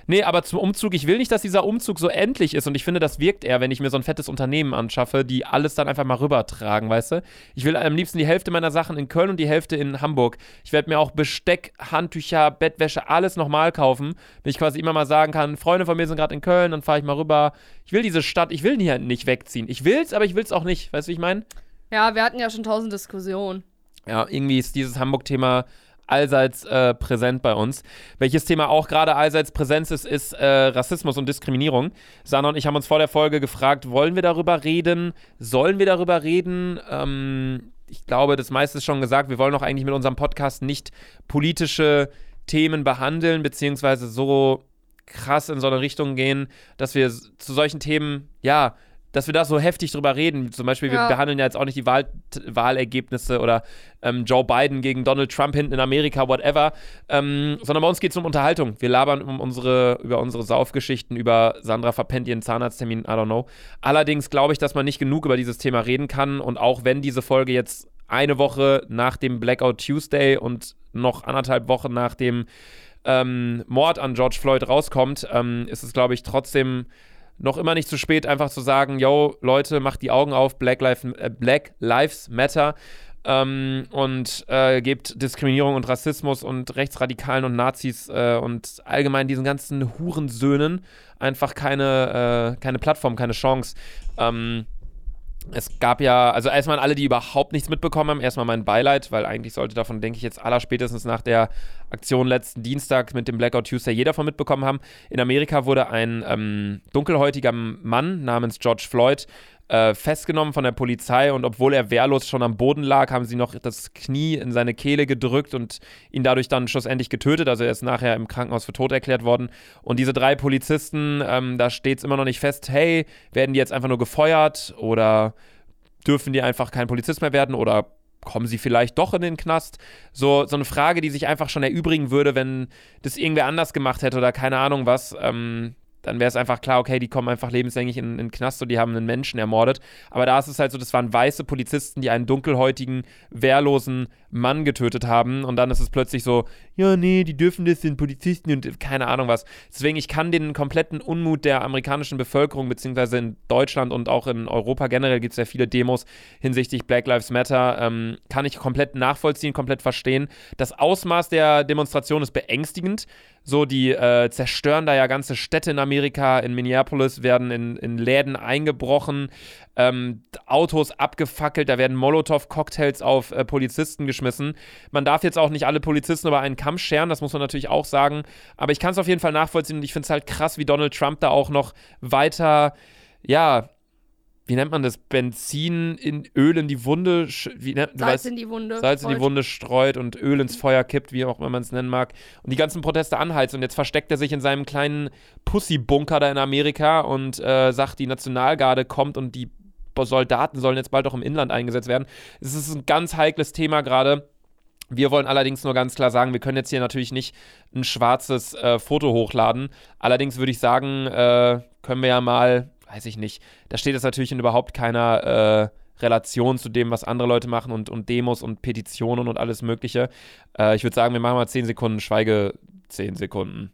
S2: Nee, aber zum Umzug, ich will nicht, dass dieser Umzug so endlich ist und ich finde, das wirkt eher, wenn ich mir so ein fettes Unternehmen anschaffe, die alles dann einfach mal rübertragen, weißt du? Ich will am liebsten die Hälfte meiner Sachen in Köln und die Hälfte in Hamburg. Ich werde mir auch Besteck, Handtücher, Bettwäsche, alles nochmal kaufen, wenn ich quasi immer mal sagen kann, Freunde von mir sind gerade in Köln, dann fahre ich mal rüber. Ich will diese Stadt, ich will hier nicht wegziehen. Ich will's, aber ich will's auch nicht, weißt du, wie ich meine?
S1: Ja, wir hatten ja schon tausend Diskussionen.
S2: Ja, irgendwie ist dieses Hamburg-Thema allseits äh, präsent bei uns. Welches Thema auch gerade allseits präsent ist, ist äh, Rassismus und Diskriminierung. Sana und ich haben uns vor der Folge gefragt, wollen wir darüber reden? Sollen wir darüber reden? Ähm, ich glaube, das meiste ist schon gesagt. Wir wollen auch eigentlich mit unserem Podcast nicht politische Themen behandeln, beziehungsweise so krass in so eine Richtung gehen, dass wir zu solchen Themen, ja, dass wir da so heftig drüber reden. Zum Beispiel, wir
S1: Ja.
S2: behandeln ja jetzt auch nicht die Wahl Wahlergebnisse oder ähm, Joe Biden gegen Donald Trump hinten in Amerika, whatever, ähm, sondern bei uns geht es um Unterhaltung. Wir labern um unsere, über unsere Saufgeschichten, über Sandra verpennt ihren Zahnarzttermin, I don't know. Allerdings glaube ich, dass man nicht genug über dieses Thema reden kann und auch wenn diese Folge jetzt eine Woche nach dem Blackout Tuesday und noch anderthalb Wochen nach dem ähm, Mord an George Floyd rauskommt, ähm, ist es, glaube ich, trotzdem noch immer nicht zu spät, einfach zu sagen, yo, Leute, macht die Augen auf, Black, Life, äh, Black Lives Matter ähm, und äh, gebt Diskriminierung und Rassismus und Rechtsradikalen und Nazis äh, und allgemein diesen ganzen Hurensöhnen einfach keine, äh, keine Plattform, keine Chance. Ähm, es gab ja, also erstmal an alle, die überhaupt nichts mitbekommen haben, erstmal mein Beileid, weil eigentlich sollte davon, denke ich, jetzt allerspätestens nach der Aktion letzten Dienstag mit dem Blackout Tuesday jeder davon mitbekommen haben. In Amerika wurde ein ähm, dunkelhäutiger Mann namens George Floyd äh, festgenommen von der Polizei und obwohl er wehrlos schon am Boden lag, haben sie noch das Knie in seine Kehle gedrückt und ihn dadurch dann schlussendlich getötet. Also er ist nachher im Krankenhaus für tot erklärt worden. Und diese drei Polizisten, ähm, da steht es immer noch nicht fest, hey, werden die jetzt einfach nur gefeuert oder dürfen die einfach kein Polizist mehr werden oder kommen sie vielleicht doch in den Knast? So, so eine Frage, die sich einfach schon erübrigen würde, wenn das irgendwer anders gemacht hätte oder keine Ahnung was. Ähm, dann wäre es einfach klar, okay, die kommen einfach lebenslänglich in, in den Knast und die haben einen Menschen ermordet. Aber da ist es halt so, das waren weiße Polizisten, die einen dunkelhäutigen, wehrlosen Mann getötet haben. Und dann ist es plötzlich so, ja, nee, die dürfen das, sind Polizisten und keine Ahnung was. Deswegen, ich kann den kompletten Unmut der amerikanischen Bevölkerung, beziehungsweise in Deutschland und auch in Europa generell gibt es ja viele Demos hinsichtlich Black Lives Matter, ähm, kann ich komplett nachvollziehen, komplett verstehen. Das Ausmaß der Demonstration ist beängstigend. So, die äh, zerstören da ja ganze Städte in Amerika. In Minneapolis werden in, in Läden eingebrochen, ähm, Autos abgefackelt, da werden Molotow-Cocktails auf äh, Polizisten geschmissen. Man darf jetzt auch nicht alle Polizisten über einen Kamm scheren, das muss man natürlich auch sagen. Aber ich kann es auf jeden Fall nachvollziehen und ich finde es halt krass, wie Donald Trump da auch noch weiter, ja, wie nennt man das? Benzin in Öl in die Wunde, wie nennt,
S1: Salz
S2: weißt-
S1: in die Wunde.
S2: Salz in die. Wunde streut und Öl ins Feuer kippt, wie auch immer man es nennen mag. Und die ganzen Proteste anheizt. Und jetzt versteckt er sich in seinem kleinen Pussy-Bunker da in Amerika und äh, sagt, die Nationalgarde kommt und die Soldaten sollen jetzt bald auch im Inland eingesetzt werden. Es ist ein ganz heikles Thema gerade. Wir wollen allerdings nur ganz klar sagen, wir können jetzt hier natürlich nicht ein schwarzes äh, Foto hochladen. Allerdings würde ich sagen, äh, können wir ja mal, weiß ich nicht, da steht es natürlich in überhaupt keiner äh, Relation zu dem, was andere Leute machen und, und Demos und Petitionen und alles Mögliche. Äh, ich würde sagen, wir machen mal 10 Sekunden 10 Sekunden.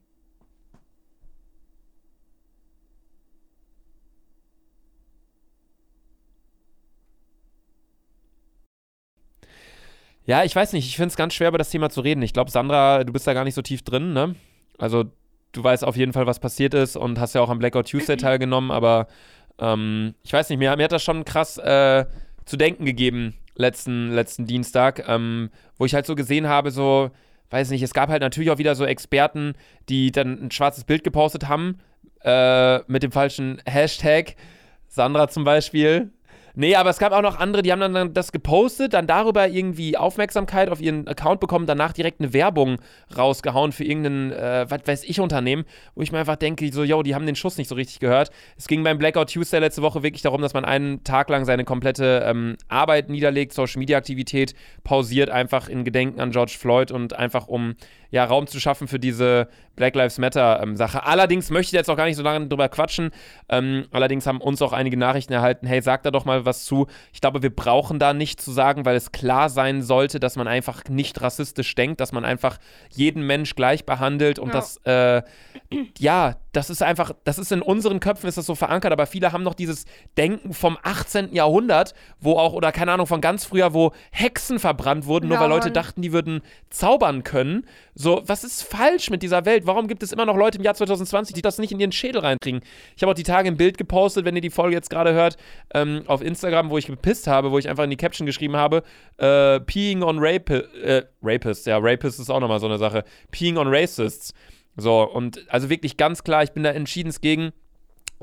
S2: Ja, ich weiß nicht, ich finde es ganz schwer, über das Thema zu reden. Ich glaube, Sandra, du bist da gar nicht so tief drin, ne? Also, du weißt auf jeden Fall, was passiert ist und hast ja auch am Blackout Tuesday teilgenommen, aber ähm, ich weiß nicht, mir, mir hat das schon krass äh, zu denken gegeben letzten, letzten Dienstag, ähm, wo ich halt so gesehen habe, so, weiß nicht, es gab halt natürlich auch wieder so Experten, die dann ein schwarzes Bild gepostet haben äh, mit dem falschen Hashtag. Sandra zum Beispiel, Nee, aber es gab auch noch andere, die haben dann das gepostet, dann darüber irgendwie Aufmerksamkeit auf ihren Account bekommen, danach direkt eine Werbung rausgehauen für irgendein, äh, was weiß ich, Unternehmen, wo ich mir einfach denke, so, yo, die haben den Schuss nicht so richtig gehört. Es ging beim Blackout Tuesday letzte Woche wirklich darum, dass man einen Tag lang seine komplette ähm, Arbeit niederlegt, Social Media Aktivität pausiert, einfach in Gedenken an George Floyd und einfach um ja, Raum zu schaffen für diese Black Lives Matter-Sache. Ähm, allerdings möchte ich jetzt auch gar nicht so lange drüber quatschen. Ähm, allerdings haben uns auch einige Nachrichten erhalten, hey, sag da doch mal was zu. Ich glaube, wir brauchen da nicht zu sagen, weil es klar sein sollte, dass man einfach nicht rassistisch denkt, dass man einfach jeden Mensch gleich behandelt und ja. dass, äh, ja, das ist einfach, das ist in unseren Köpfen ist das so verankert, aber viele haben noch dieses Denken vom 18. Jahrhundert, wo auch, oder keine Ahnung, von ganz früher, wo Hexen verbrannt wurden, nur ja, weil Leute dachten, die würden zaubern können. So, was ist falsch mit dieser Welt? Warum gibt es immer noch Leute im Jahr 2020, die das nicht in ihren Schädel reinkriegen? Ich habe auch die Tage ein Bild gepostet, wenn ihr die Folge jetzt gerade hört, ähm, auf Instagram, wo ich gepisst habe, wo ich einfach in die Caption geschrieben habe, äh, peeing on rapi äh, Rapists, ja, Rapists ist auch nochmal so eine Sache, peeing on Racists. So, und also wirklich ganz klar, ich bin da entschieden gegen.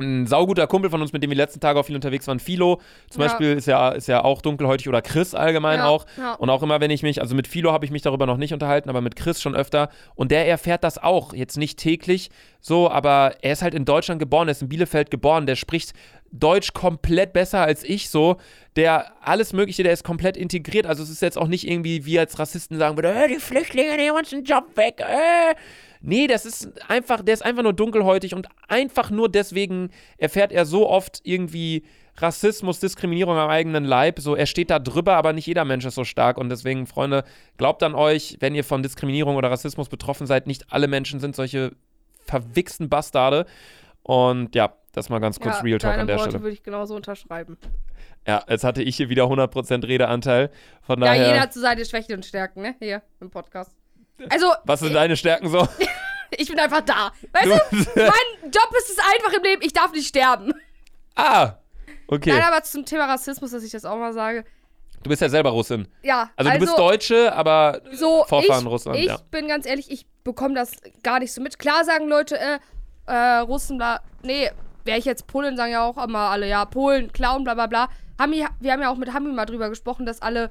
S2: Ein sauguter Kumpel von uns, mit dem wir die letzten Tage auch viel unterwegs waren, Philo zum ja. Beispiel, ist ja, ist ja auch dunkelhäutig oder Chris allgemein ja, auch. Ja. Und auch immer, wenn ich mich, also mit Philo habe ich mich darüber noch nicht unterhalten, aber mit Chris schon öfter. Und der erfährt das auch, jetzt nicht täglich so, aber er ist halt in Deutschland geboren, er ist in Bielefeld geboren, der spricht Deutsch komplett besser als ich so. Der alles Mögliche, der ist komplett integriert. Also es ist jetzt auch nicht irgendwie, wie als Rassisten sagen würde, die Flüchtlinge nehmen uns einen Job weg. Äh. Nee, das ist einfach, der ist einfach nur dunkelhäutig und einfach nur deswegen erfährt er so oft irgendwie Rassismus, Diskriminierung am eigenen Leib. So, er steht da drüber, aber nicht jeder Mensch ist so stark. Und deswegen, Freunde, glaubt an euch, wenn ihr von Diskriminierung oder Rassismus betroffen seid, nicht alle Menschen sind solche verwichsten Bastarde. Und ja, das mal ganz kurz ja, Real Talk an der Worte Stelle.
S1: würde ich genauso unterschreiben.
S2: Ja, jetzt hatte ich hier wieder 100% Redeanteil. Von
S1: ja,
S2: daher,
S1: jeder hat zu seine Schwächen und Stärken, ne? Hier im Podcast. Also.
S2: Was sind deine Stärken so?
S1: ich bin einfach da. Weißt du, du mein Job ist es einfach im Leben, ich darf nicht sterben.
S2: Ah, okay.
S1: Nein, aber zum Thema Rassismus, dass ich das auch mal sage.
S2: Du bist ja selber Russin.
S1: Ja.
S2: Also, du bist also Deutsche, aber
S1: so,
S2: Vorfahren
S1: ich,
S2: Russland.
S1: Ich ja. bin ganz ehrlich, ich bekomme das gar nicht so mit. Klar sagen Leute, äh, äh, Russen, bla. Nee, wäre ich jetzt Polen, sagen ja auch immer alle, ja, Polen, Clown, bla bla bla. Hami, wir haben ja auch mit Hami mal drüber gesprochen, dass alle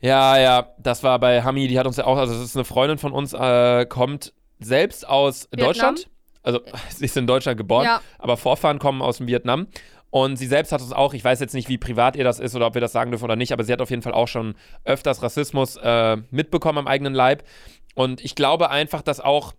S2: ja, ja, das war bei Hami, die hat uns ja auch, also das ist eine Freundin von uns, äh, kommt selbst aus Vietnam? Deutschland. Also sie ist in Deutschland geboren, ja. aber Vorfahren kommen aus dem Vietnam. Und sie selbst hat uns auch, ich weiß jetzt nicht, wie privat ihr das ist oder ob wir das sagen dürfen oder nicht, aber sie hat auf jeden Fall auch schon öfters Rassismus äh, mitbekommen am eigenen Leib. Und ich glaube einfach, dass auch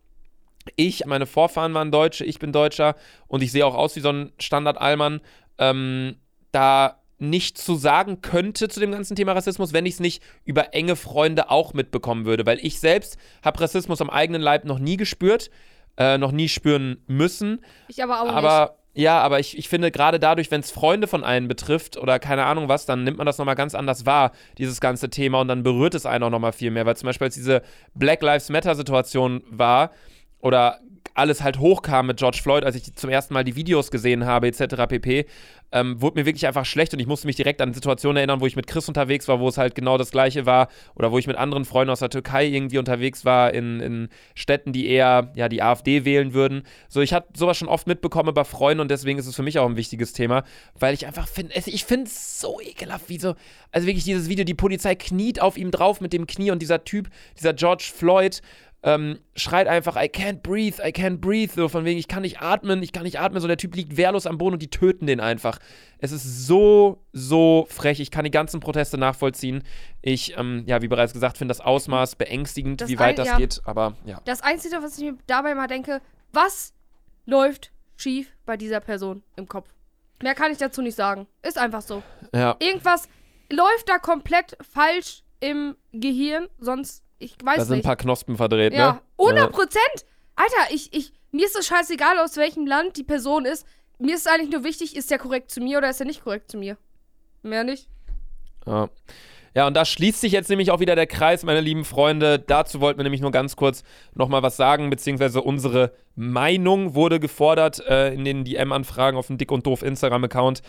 S2: ich, meine Vorfahren waren Deutsche, ich bin Deutscher und ich sehe auch aus wie so ein Standard-Allmann, ähm, da nicht zu sagen könnte zu dem ganzen Thema Rassismus, wenn ich es nicht über enge Freunde auch mitbekommen würde. Weil ich selbst habe Rassismus am eigenen Leib noch nie gespürt, äh, noch nie spüren müssen.
S1: Ich aber auch
S2: aber,
S1: nicht.
S2: Ja, aber ich, ich finde gerade dadurch, wenn es Freunde von einem betrifft oder keine Ahnung was, dann nimmt man das nochmal ganz anders wahr, dieses ganze Thema, und dann berührt es einen auch nochmal viel mehr. Weil zum Beispiel als diese Black Lives Matter-Situation war, oder alles halt hochkam mit George Floyd, als ich zum ersten Mal die Videos gesehen habe, etc. pp., ähm, wurde mir wirklich einfach schlecht und ich musste mich direkt an Situationen erinnern, wo ich mit Chris unterwegs war, wo es halt genau das gleiche war oder wo ich mit anderen Freunden aus der Türkei irgendwie unterwegs war, in, in Städten, die eher ja, die AfD wählen würden. So, ich habe sowas schon oft mitbekommen bei Freunden und deswegen ist es für mich auch ein wichtiges Thema, weil ich einfach finde, ich finde es so ekelhaft, wie so, also wirklich dieses Video, die Polizei kniet auf ihm drauf mit dem Knie und dieser Typ, dieser George Floyd, ähm, schreit einfach, I can't breathe, I can't breathe, so von wegen, ich kann nicht atmen, ich kann nicht atmen, so der Typ liegt wehrlos am Boden und die töten den einfach. Es ist so, so frech, ich kann die ganzen Proteste nachvollziehen. Ich, ähm, ja, wie bereits gesagt, finde das Ausmaß beängstigend, das wie weit ein, das ja, geht, aber ja.
S1: Das Einzige, was ich mir dabei mal denke, was läuft schief bei dieser Person im Kopf? Mehr kann ich dazu nicht sagen. Ist einfach so.
S2: Ja.
S1: Irgendwas läuft da komplett falsch im Gehirn, sonst Ich weiß
S2: Da sind ein
S1: nicht.
S2: paar Knospen verdreht,
S1: ja,
S2: ne?
S1: 100 Prozent. Alter, ich, ich, mir ist es scheißegal, aus welchem Land die Person ist. Mir ist eigentlich nur wichtig, ist der korrekt zu mir oder ist er nicht korrekt zu mir? Mehr nicht.
S2: Ja. Ja, und da schließt sich jetzt nämlich auch wieder der Kreis, meine lieben Freunde. Dazu wollten wir nämlich nur ganz kurz nochmal was sagen, beziehungsweise unsere Meinung wurde gefordert äh, in den DM-Anfragen auf dem Dick und Doof Instagram-Account.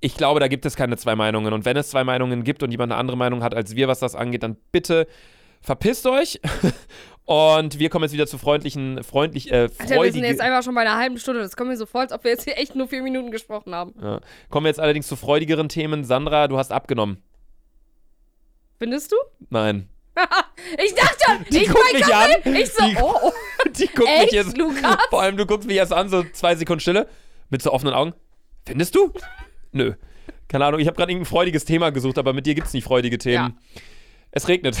S2: Ich glaube, da gibt es keine zwei Meinungen. Und wenn es zwei Meinungen gibt und jemand eine andere Meinung hat als wir, was das angeht, dann bitte verpisst euch. Und wir kommen jetzt wieder zu freundlichen, freundlich, äh,
S1: Alter, wir sind
S2: freudigen.
S1: jetzt einfach schon bei einer halben Stunde. Das kommt mir so vor, als ob wir jetzt hier echt nur vier Minuten gesprochen haben.
S2: Ja. Kommen wir jetzt allerdings zu freudigeren Themen. Sandra, du hast abgenommen.
S1: Findest du?
S2: Nein.
S1: Ich dachte,
S2: Die
S1: ich
S2: guckt mich an.
S1: Ich so,
S2: Die-
S1: oh.
S2: Die guckt
S1: Echt,
S2: mich jetzt.
S1: Lukas?
S2: Vor allem, du guckst mich erst an, so zwei Sekunden Stille, mit so offenen Augen. Findest du? Nö. Keine Ahnung, ich habe gerade irgendein freudiges Thema gesucht, aber mit dir gibt es nicht freudige Themen. Es regnet.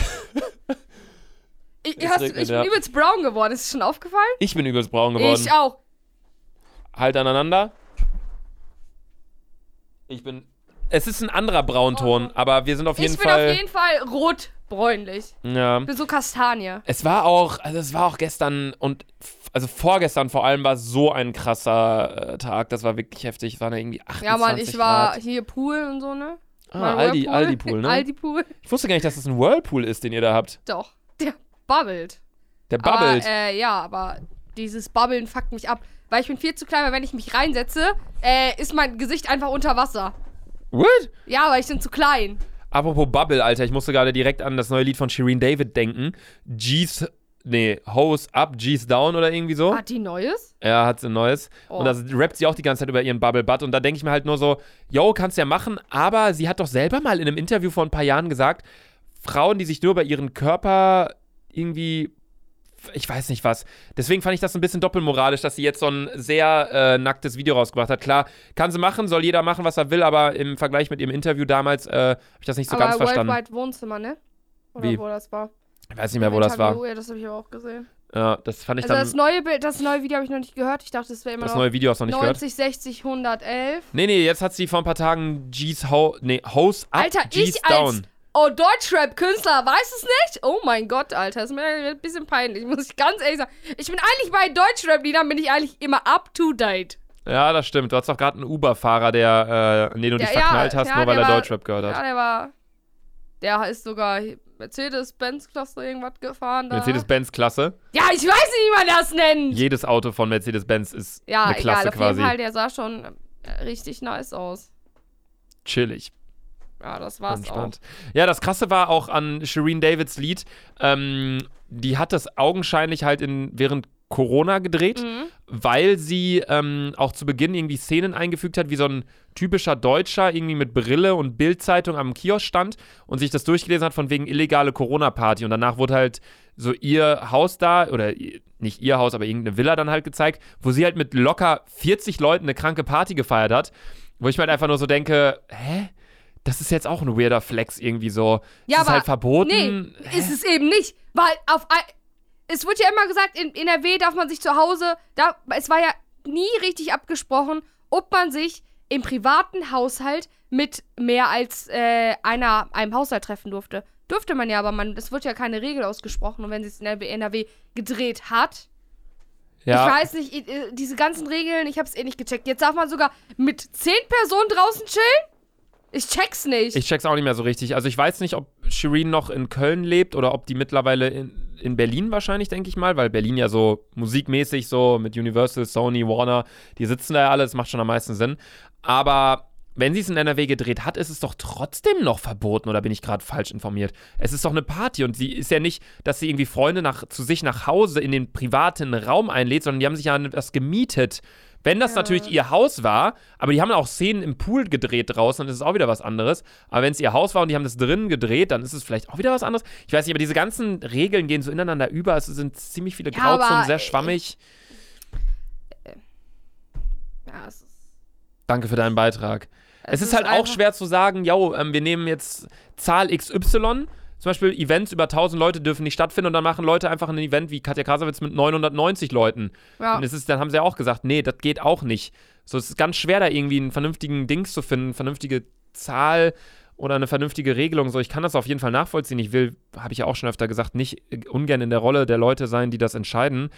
S1: Ich,
S2: Es
S1: hast,
S2: regnet,
S1: ich bin
S2: ja.
S1: übelst brown geworden. Ist es schon aufgefallen?
S2: Ich bin übelst braun geworden.
S1: Ich auch.
S2: Halt aneinander. Ich bin. Es ist ein anderer Braunton, aber wir sind auf jeden
S1: Oh. ich bin
S2: Fall.
S1: auf jeden Fall rot-bräunlich.
S2: ja.
S1: Ich bin so Kastanie.
S2: Es war auch, also es war auch gestern und also vorgestern vor allem war so ein krasser äh, Tag. Das war wirklich heftig. Es waren irgendwie 28
S1: Ja, Mann, ich war
S2: Grad.
S1: hier Pool und so, ne?
S2: Ah, Aldi,
S1: Whirlpool.
S2: Aldi Pool, ne?
S1: Aldi Pool.
S2: Ich wusste gar nicht, dass es das ein Whirlpool ist, den ihr da habt.
S1: Doch. Der bubbelt.
S2: Der bubbelt.
S1: Aber, äh, ja, aber dieses Bubbeln fuckt mich ab. Weil ich bin viel zu klein, weil wenn ich mich reinsetze, äh, ist mein Gesicht einfach unter Wasser.
S2: What?
S1: Ja, aber ich bin zu klein.
S2: Apropos Bubble, Alter, ich musste gerade direkt an das neue Lied von Shireen David denken. G's, nee, Hose Up, G's Down oder irgendwie so.
S1: Hat die Neues?
S2: Er hat ein neues.
S1: Oh.
S2: Und da rappt sie auch die ganze Zeit über ihren Bubble Butt. Und da denke ich mir halt nur so, yo, kannst ja machen. Aber sie hat doch selber mal in einem Interview vor ein paar Jahren gesagt, Frauen, die sich nur über ihren Körper irgendwie, ich weiß nicht was. Deswegen fand ich das ein bisschen doppelmoralisch, dass sie jetzt so ein sehr äh, nacktes Video rausgebracht hat. Klar, kann sie machen, soll jeder machen, was er will. Aber im Vergleich mit ihrem Interview damals äh, habe ich das nicht so
S1: aber
S2: ganz verstanden.
S1: Worldwide Wohnzimmer, ne? Oder
S2: Wie?
S1: wo das war.
S2: Ich weiß nicht mehr, wo das war.
S1: Ja, das habe ich aber auch gesehen.
S2: Ja, das fand ich
S1: Also
S2: dann.
S1: das neue Bild, das neue Video habe ich noch nicht gehört. Ich dachte, das wäre immer
S2: Das
S1: noch
S2: neue Video hast du noch nicht gehört?
S1: 90, 60, 111.
S2: Nee, nee, jetzt hat sie vor ein paar Tagen G's Ho nee, Hose Up,
S1: Alter,
S2: G's
S1: ich als
S2: Down.
S1: oh, Deutschrap-Künstler weiß es nicht? Oh mein Gott, Alter, ist mir ein bisschen peinlich, muss ich ganz ehrlich sagen. Ich bin eigentlich bei Deutschrap-Liedern, bin ich eigentlich immer up to date.
S2: Ja, das stimmt. Du hast doch gerade einen Uber-Fahrer, der, äh, den du dich verknallt hast,
S1: ja,
S2: nur weil
S1: der
S2: er
S1: war-
S2: Deutschrap gehört hat.
S1: Ja, der war, der ist sogar Mercedes-Benz-Klasse irgendwas gefahren.
S2: Mercedes-Benz-Klasse.
S1: Ja, ich weiß nicht, wie man das nennt.
S2: Jedes Auto von Mercedes-Benz ist
S1: ja,
S2: eine Klasse
S1: egal, auf
S2: quasi.
S1: jeden Fall, der sah schon äh, richtig nice aus.
S2: Chillig.
S1: Ja, das war's
S2: Entspannt. Ja, das Krasse war auch an Shireen Davids Lied, ähm, die hat das augenscheinlich halt in, während Corona gedreht,
S1: auch. Mhm.
S2: Weil sie ähm, auch zu Beginn irgendwie Szenen eingefügt hat, wie so ein typischer Deutscher irgendwie mit Brille und Bildzeitung am Kiosk stand und sich das durchgelesen hat von wegen illegale Corona-Party. Und danach wurde halt so ihr Haus da, oder nicht ihr Haus, aber irgendeine Villa dann halt gezeigt, wo sie halt mit locker 40 Leuten eine kranke Party gefeiert hat. Wo ich mir halt einfach nur so denke, hä? Das ist jetzt auch ein weirder Flex irgendwie so.
S1: Ja,
S2: ist
S1: aber-
S2: halt verboten.
S1: Nee, ist es eben nicht. Weil auf es wird ja immer gesagt, in NRW darf man sich zu Hause, da, es war ja nie richtig abgesprochen, ob man sich im privaten Haushalt mit mehr als äh, einer, einem Haushalt treffen durfte. Dürfte man ja, aber man, es wird ja keine Regel ausgesprochen. Und wenn sie es in NRW, gedreht hat,
S2: ja.
S1: ich weiß nicht, diese ganzen Regeln, ich hab's eh nicht gecheckt. Jetzt darf man sogar mit zehn Personen draußen chillen? Ich check's nicht.
S2: Ich check's auch nicht mehr so richtig. Also ich weiß nicht, ob Shireen noch in Köln lebt oder ob die mittlerweile in, in Berlin wahrscheinlich, denke ich mal, weil Berlin ja so musikmäßig so mit Universal, Sony, Warner, die sitzen da ja alle, das macht schon am meisten Sinn. Aber wenn sie es in NRW gedreht hat, ist es doch trotzdem noch verboten oder bin ich gerade falsch informiert? Es ist doch eine Party und sie ist ja nicht, dass sie irgendwie Freunde nach, zu sich nach Hause in den privaten Raum einlädt, sondern die haben sich ja das gemietet. Wenn das
S1: Ja.
S2: natürlich ihr Haus war, aber die haben auch Szenen im Pool gedreht draußen, dann ist es auch wieder was anderes. Aber wenn es ihr Haus war und die haben das drinnen gedreht, dann ist es vielleicht auch wieder was anderes. Ich weiß nicht, aber diese ganzen Regeln gehen so ineinander über. Es sind ziemlich viele
S1: Ja,
S2: Grauzonen, sehr schwammig.
S1: ja, es ist,
S2: Danke für deinen Beitrag. Es, ist, halt auch schwer zu sagen, yo, ähm, wir nehmen jetzt Zahl XY. Zum Beispiel Events über 1000 Leute dürfen nicht stattfinden und dann machen Leute einfach ein Event wie Katja Krasowitz mit 990 Leuten.
S1: Ja.
S2: Und es ist, dann haben sie ja auch gesagt, nee, das geht auch nicht. So, es ist ganz schwer, da irgendwie einen vernünftigen Dings zu finden, eine vernünftige Zahl oder eine vernünftige Regelung. So, ich kann das auf jeden Fall nachvollziehen. Ich will, habe ich ja auch schon öfter gesagt, nicht äh, ungern in der Rolle der Leute sein, die das entscheiden.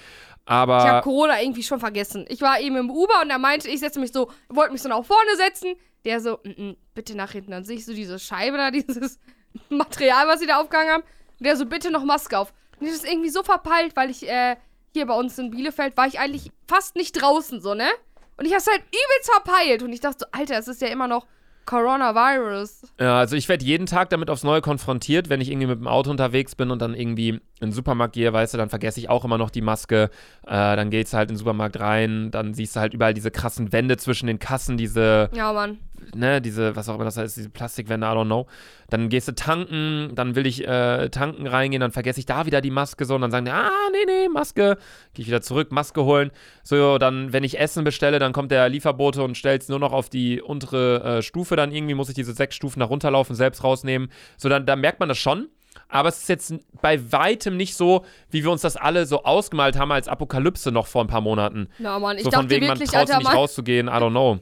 S2: Aber.
S1: Ich habe Corona irgendwie schon vergessen. Ich war eben im Uber und er meinte, ich setze mich so, wollte mich so nach vorne setzen. Der so, "Mm, mm, bitte nach hinten. Dann sehe ich so diese Scheibe da, dieses Material, was sie da aufgehangen haben. Und der so, bitte noch Maske auf. Und ich ist irgendwie so verpeilt, weil ich, äh, hier bei uns in Bielefeld war ich eigentlich fast nicht draußen, so, ne? Und ich hab's halt übelst verpeilt. Und ich dachte so, Alter, es ist ja immer noch Coronavirus.
S2: Ja, also ich werde jeden Tag damit aufs Neue konfrontiert, wenn ich irgendwie mit dem Auto unterwegs bin und dann irgendwie in den Supermarkt gehe, weißt du, dann vergesse ich auch immer noch die Maske. Äh, dann geht's halt in den Supermarkt rein, dann siehst du halt überall diese krassen Wände zwischen den Kassen, diese,
S1: Ja, Mann.
S2: ne, diese, was auch immer das heißt, diese Plastikwände, I don't know. Dann gehst du tanken, dann will ich äh, tanken reingehen, dann vergesse ich da wieder die Maske so und dann sagen die, ah, nee, nee, Maske. Gehe ich wieder zurück, Maske holen. So, dann, wenn ich Essen bestelle, dann kommt der Lieferbote und stellt es nur noch auf die untere äh, Stufe dann irgendwie, muss ich diese sechs Stufen nach runterlaufen, selbst rausnehmen. So, dann, dann merkt man das schon. Aber es ist jetzt bei weitem nicht so, wie wir uns das alle so ausgemalt haben als Apokalypse noch vor ein paar Monaten.
S1: Na, Mann, ich
S2: so
S1: dachte
S2: von wegen, man
S1: wirklich,
S2: traut sich
S1: Alter,
S2: nicht
S1: Mann.
S2: rauszugehen, I don't know.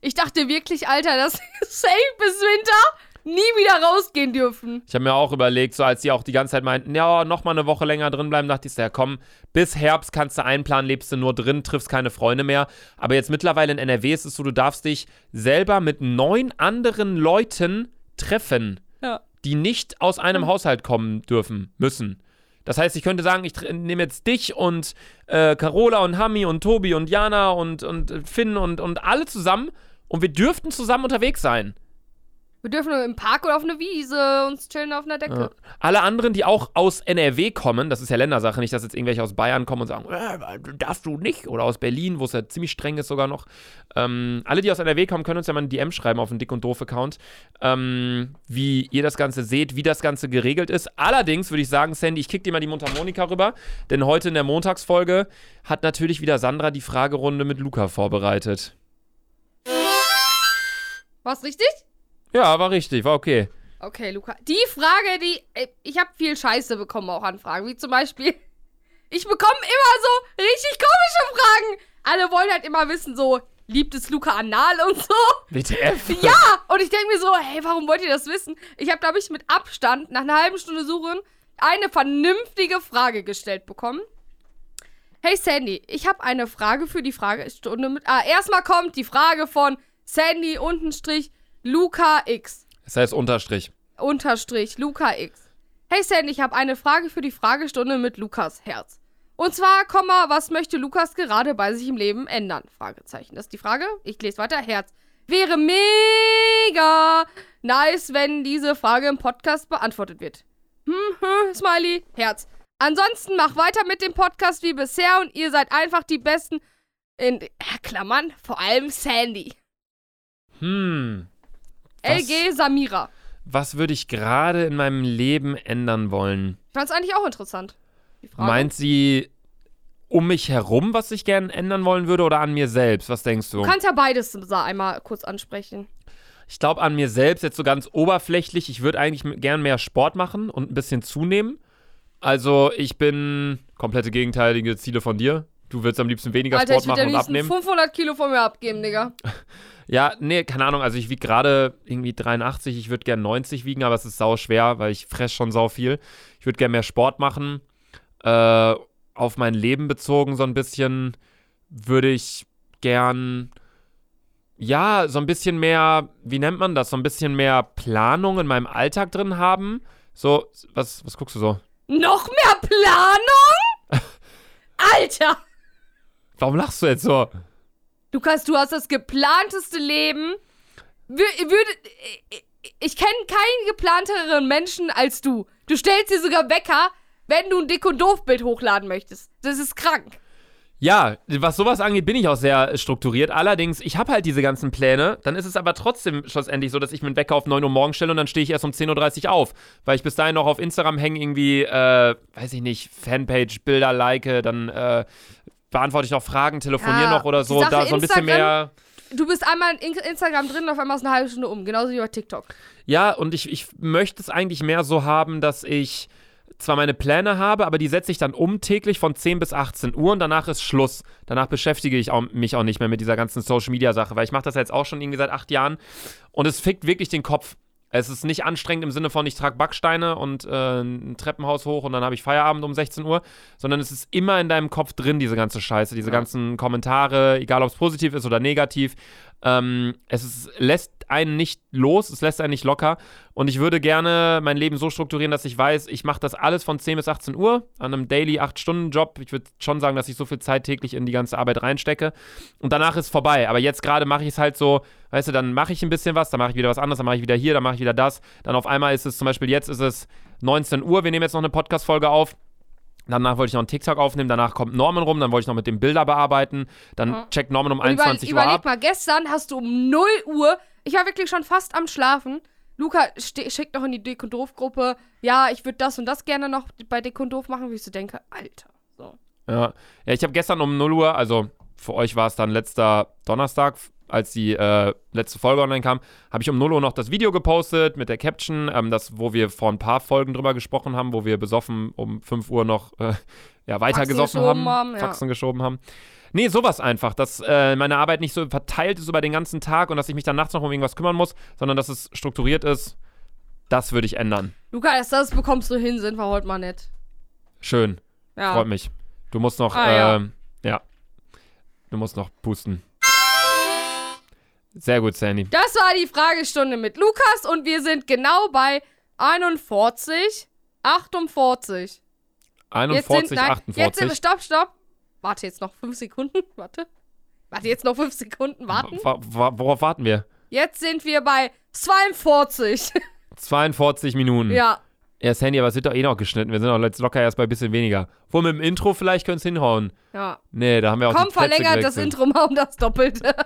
S1: Ich dachte wirklich, Alter, dass wir safe bis Winter nie wieder rausgehen dürfen.
S2: Ich habe mir auch überlegt, so als die auch die ganze Zeit meinten, ja, noch mal eine Woche länger drin bleiben, dachte ich so, ja komm, bis Herbst kannst du einplanen, lebst du nur drin, triffst keine Freunde mehr. Aber jetzt mittlerweile in NRW ist es so, du darfst dich selber mit neun anderen Leuten treffen,
S1: Ja.
S2: Die nicht aus einem Haushalt kommen dürfen, müssen. Das heißt, ich könnte sagen, ich nehme jetzt dich und äh, Carola und Hami und Tobi und Jana und, und Finn und, und alle zusammen und wir dürften zusammen unterwegs sein.
S1: Wir dürfen nur im Park oder auf eine Wiese uns chillen auf einer Decke.
S2: Ja. Alle anderen, die auch aus NRW kommen, das ist ja Ländersache, nicht, dass jetzt irgendwelche aus Bayern kommen und sagen, äh, darfst du nicht, oder aus Berlin, wo es ja ziemlich streng ist sogar noch. Ähm, alle, die aus NRW kommen, können uns ja mal ein DM schreiben auf den Dick und Doof-Account, ähm, wie ihr das Ganze seht, wie das Ganze geregelt ist. Allerdings würde ich sagen, Sandy, ich kick dir mal die Mundharmonika rüber, denn heute in der Montagsfolge hat natürlich wieder Sandra die Fragerunde mit Luca vorbereitet.
S1: War's richtig?
S2: Ja, war richtig, war okay.
S1: Okay, Luca. Die Frage, die. äh, Ich habe viel Scheiße bekommen, auch Anfragen. Wie zum Beispiel. Ich bekomme immer so richtig komische Fragen. Alle wollen halt immer wissen, so, liebt es Luca anal und so.
S2: WTF?
S1: Ja! Und ich denke mir so, hey, warum wollt ihr das wissen? Ich habe, glaube ich, mit Abstand nach einer halben Stunde Suchen eine vernünftige Frage gestellt bekommen. Hey Sandy, ich habe eine Frage für die Fragestunde mit. Ah, erstmal kommt die Frage von Sandy untenstrich Luca X.
S2: Das heißt Unterstrich.
S1: Unterstrich Luca X. Hey Sandy, ich habe eine Frage für die Fragestunde mit Lukas Herz. Und zwar, Komma, was möchte Lukas gerade bei sich im Leben ändern? Fragezeichen. Das ist die Frage. Ich lese weiter. Herz. Wäre mega nice, wenn diese Frage im Podcast beantwortet wird. Hm, hm, Smiley. Herz. Ansonsten mach weiter mit dem Podcast wie bisher und ihr seid einfach die Besten in Klammern, vor allem Sandy.
S2: Hm. Was?
S1: LG Samira.
S2: Was würde ich gerade in meinem Leben ändern wollen?
S1: Ich fand's eigentlich auch interessant. Die Frage.
S2: Meint sie um mich herum, was ich gerne ändern wollen würde, oder an mir selbst? Was denkst du?
S1: Du kannst ja beides einmal kurz ansprechen.
S2: Ich glaube an mir selbst jetzt so ganz oberflächlich. Ich würde eigentlich gern mehr Sport machen und ein bisschen zunehmen. Also ich bin komplette gegenteilige Ziele von dir. Du würdest am liebsten weniger
S1: Alter,
S2: Sport
S1: ich würde
S2: machen und abnehmen.
S1: 500 Kilo von mir abgeben, Digga.
S2: Ja, nee, keine Ahnung. Also ich wiege gerade irgendwie 83. Ich würde gern 90 wiegen, aber es ist sau schwer, weil ich fress schon sau viel. Ich würde gern mehr Sport machen. Äh, auf mein Leben bezogen so ein bisschen würde ich gern ja, so ein bisschen mehr, wie nennt man das? So ein bisschen mehr Planung in meinem Alltag drin haben. So, was, was guckst du so?
S1: Noch mehr Planung? Alter!
S2: Warum lachst du jetzt so?
S1: Lukas, du hast das geplanteste Leben. Wür- Würde, ich kenne keinen geplanteren Menschen als du. Du stellst dir sogar Wecker, wenn du ein Dick- und Doof-Bild hochladen möchtest. Das ist krank.
S2: Ja, was sowas angeht, bin ich auch sehr strukturiert. Allerdings, ich habe halt diese ganzen Pläne. Dann ist es aber trotzdem schlussendlich so, dass ich mir einen Wecker auf 9 Uhr morgens stelle und dann stehe ich erst um 10.30 Uhr auf. Weil ich bis dahin noch auf Instagram hänge, irgendwie, äh, weiß ich nicht, Fanpage, Bilder like, dann äh, beantworte ich noch Fragen, telefoniere
S1: Ja,
S2: noch oder so.
S1: Sache
S2: Da so ein bisschen mehr.
S1: Du bist einmal in Instagram drin und auf einmal ist eine halbe Stunde um. Genauso wie bei TikTok.
S2: Ja, und ich, ich möchte es eigentlich mehr so haben, dass ich zwar meine Pläne habe, aber die setze ich dann um täglich von 10 bis 18 Uhr und danach ist Schluss. Danach beschäftige ich auch, mich auch nicht mehr mit dieser ganzen Social Media Sache, weil ich mache das jetzt auch schon irgendwie seit acht Jahren und es fickt wirklich den Kopf. Es ist nicht anstrengend im Sinne von, ich trage Backsteine und äh, ein Treppenhaus hoch und dann habe ich Feierabend um 16 Uhr, sondern es ist immer in deinem Kopf drin, diese ganze Scheiße, diese
S1: Ja.
S2: ganzen Kommentare, egal ob es positiv ist oder negativ. Ähm, es ist, lässt einen nicht los, es lässt einen nicht locker. Und ich würde gerne mein Leben so strukturieren, dass ich weiß, ich mache das alles von 10 bis 18 Uhr an einem Daily 8-Stunden-Job. Ich würde schon sagen, dass ich so viel Zeit täglich in die ganze Arbeit reinstecke. Und danach ist vorbei. Aber jetzt gerade mache ich es halt so, weißt du, dann mache ich ein bisschen was, dann mache ich wieder was anderes, dann mache ich wieder hier, dann mache ich wieder das. Dann auf einmal ist es zum Beispiel jetzt ist es 19 Uhr, wir nehmen jetzt noch eine Podcast-Folge auf. Danach wollte ich noch einen TikTok aufnehmen, danach kommt Norman rum, dann wollte ich noch mit dem Bilder bearbeiten. Dann
S1: Ja.
S2: checkt Norman um
S1: Und über,
S2: 21 Uhr
S1: überleg
S2: ab.
S1: mal, gestern hast du um 0 Uhr, ich war wirklich schon fast am Schlafen. Luca schickt noch in die Dick und Doof-Gruppe, ja, ich würde das und das gerne noch bei Dick und Doof machen, wie ich so denke, Alter. So.
S2: Ja, ja ich habe gestern um 0 Uhr, also für euch war es dann letzter Donnerstag, als die äh, letzte Folge online kam, habe ich um 0 Uhr noch das Video gepostet mit der Caption, ähm, das, wo wir vor ein paar Folgen drüber gesprochen haben, wo wir besoffen um 5 Uhr noch äh, ja, weiter
S1: Faxen
S2: gesoffen haben,
S1: haben, ja.
S2: Faxen geschoben haben. Nee, sowas einfach, dass äh, meine Arbeit nicht so verteilt ist über den ganzen Tag und dass ich mich dann nachts noch um irgendwas kümmern muss, sondern dass es strukturiert ist. Das würde ich ändern.
S1: Luca, das, bekommst du hin, sind wir heute mal nett.
S2: Schön.
S1: Ja.
S2: Freut mich. Du musst noch,
S1: Ah, ja.
S2: ähm, ja. Du musst noch pusten. Sehr gut, Sandy.
S1: Das war die Fragestunde mit Lukas und wir sind genau bei 41, 48.
S2: 41,
S1: jetzt sind, nein,
S2: 48.
S1: Jetzt sind, stopp, stopp. Warte jetzt noch 5 Sekunden. Warte. Warte jetzt noch 5 Sekunden. Warten.
S2: Wa- wa- worauf warten wir?
S1: Jetzt sind wir bei 42.
S2: 42 Minuten.
S1: ja.
S2: Ja, Sandy, aber es wird doch eh noch geschnitten. Wir sind doch jetzt locker erst bei ein bisschen weniger. Wo mit dem Intro vielleicht können es hinhauen.
S1: Ja.
S2: Nee, da haben wir auch
S1: Komm, verlängert das. Intro mal um das Doppelte.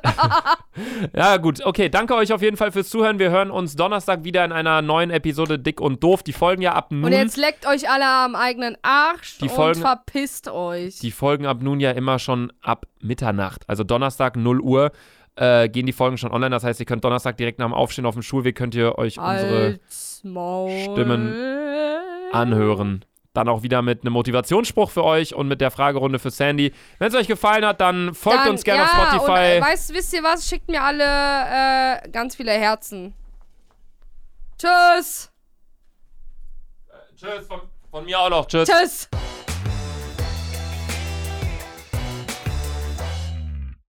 S2: Ja, gut. Okay, danke euch auf jeden Fall fürs Zuhören. Wir hören uns Donnerstag wieder in einer neuen Episode Dick und Doof. Die folgen ja ab nun.
S1: Und jetzt leckt euch alle am eigenen Arsch
S2: Die
S1: und
S2: Folgen-
S1: verpisst euch.
S2: Die folgen ab nun ja immer schon ab Mitternacht. Also Donnerstag 0 Uhr äh, gehen die Folgen schon online. Das heißt, ihr könnt Donnerstag direkt nach dem Aufstehen auf dem Schulweg könnt ihr euch unsere. Stimmen anhören. Dann auch wieder mit einem Motivationsspruch für euch und mit der Fragerunde für Sandy. Wenn es euch gefallen hat, dann folgt
S1: Dann-
S2: uns gerne
S1: ja,
S2: auf Spotify.
S1: Und, äh, weißt, wisst ihr was? Schickt mir alle äh, ganz viele Herzen. Tschüss.
S2: Tschüss, von, von mir auch noch. Tschüss.
S1: Tschüss.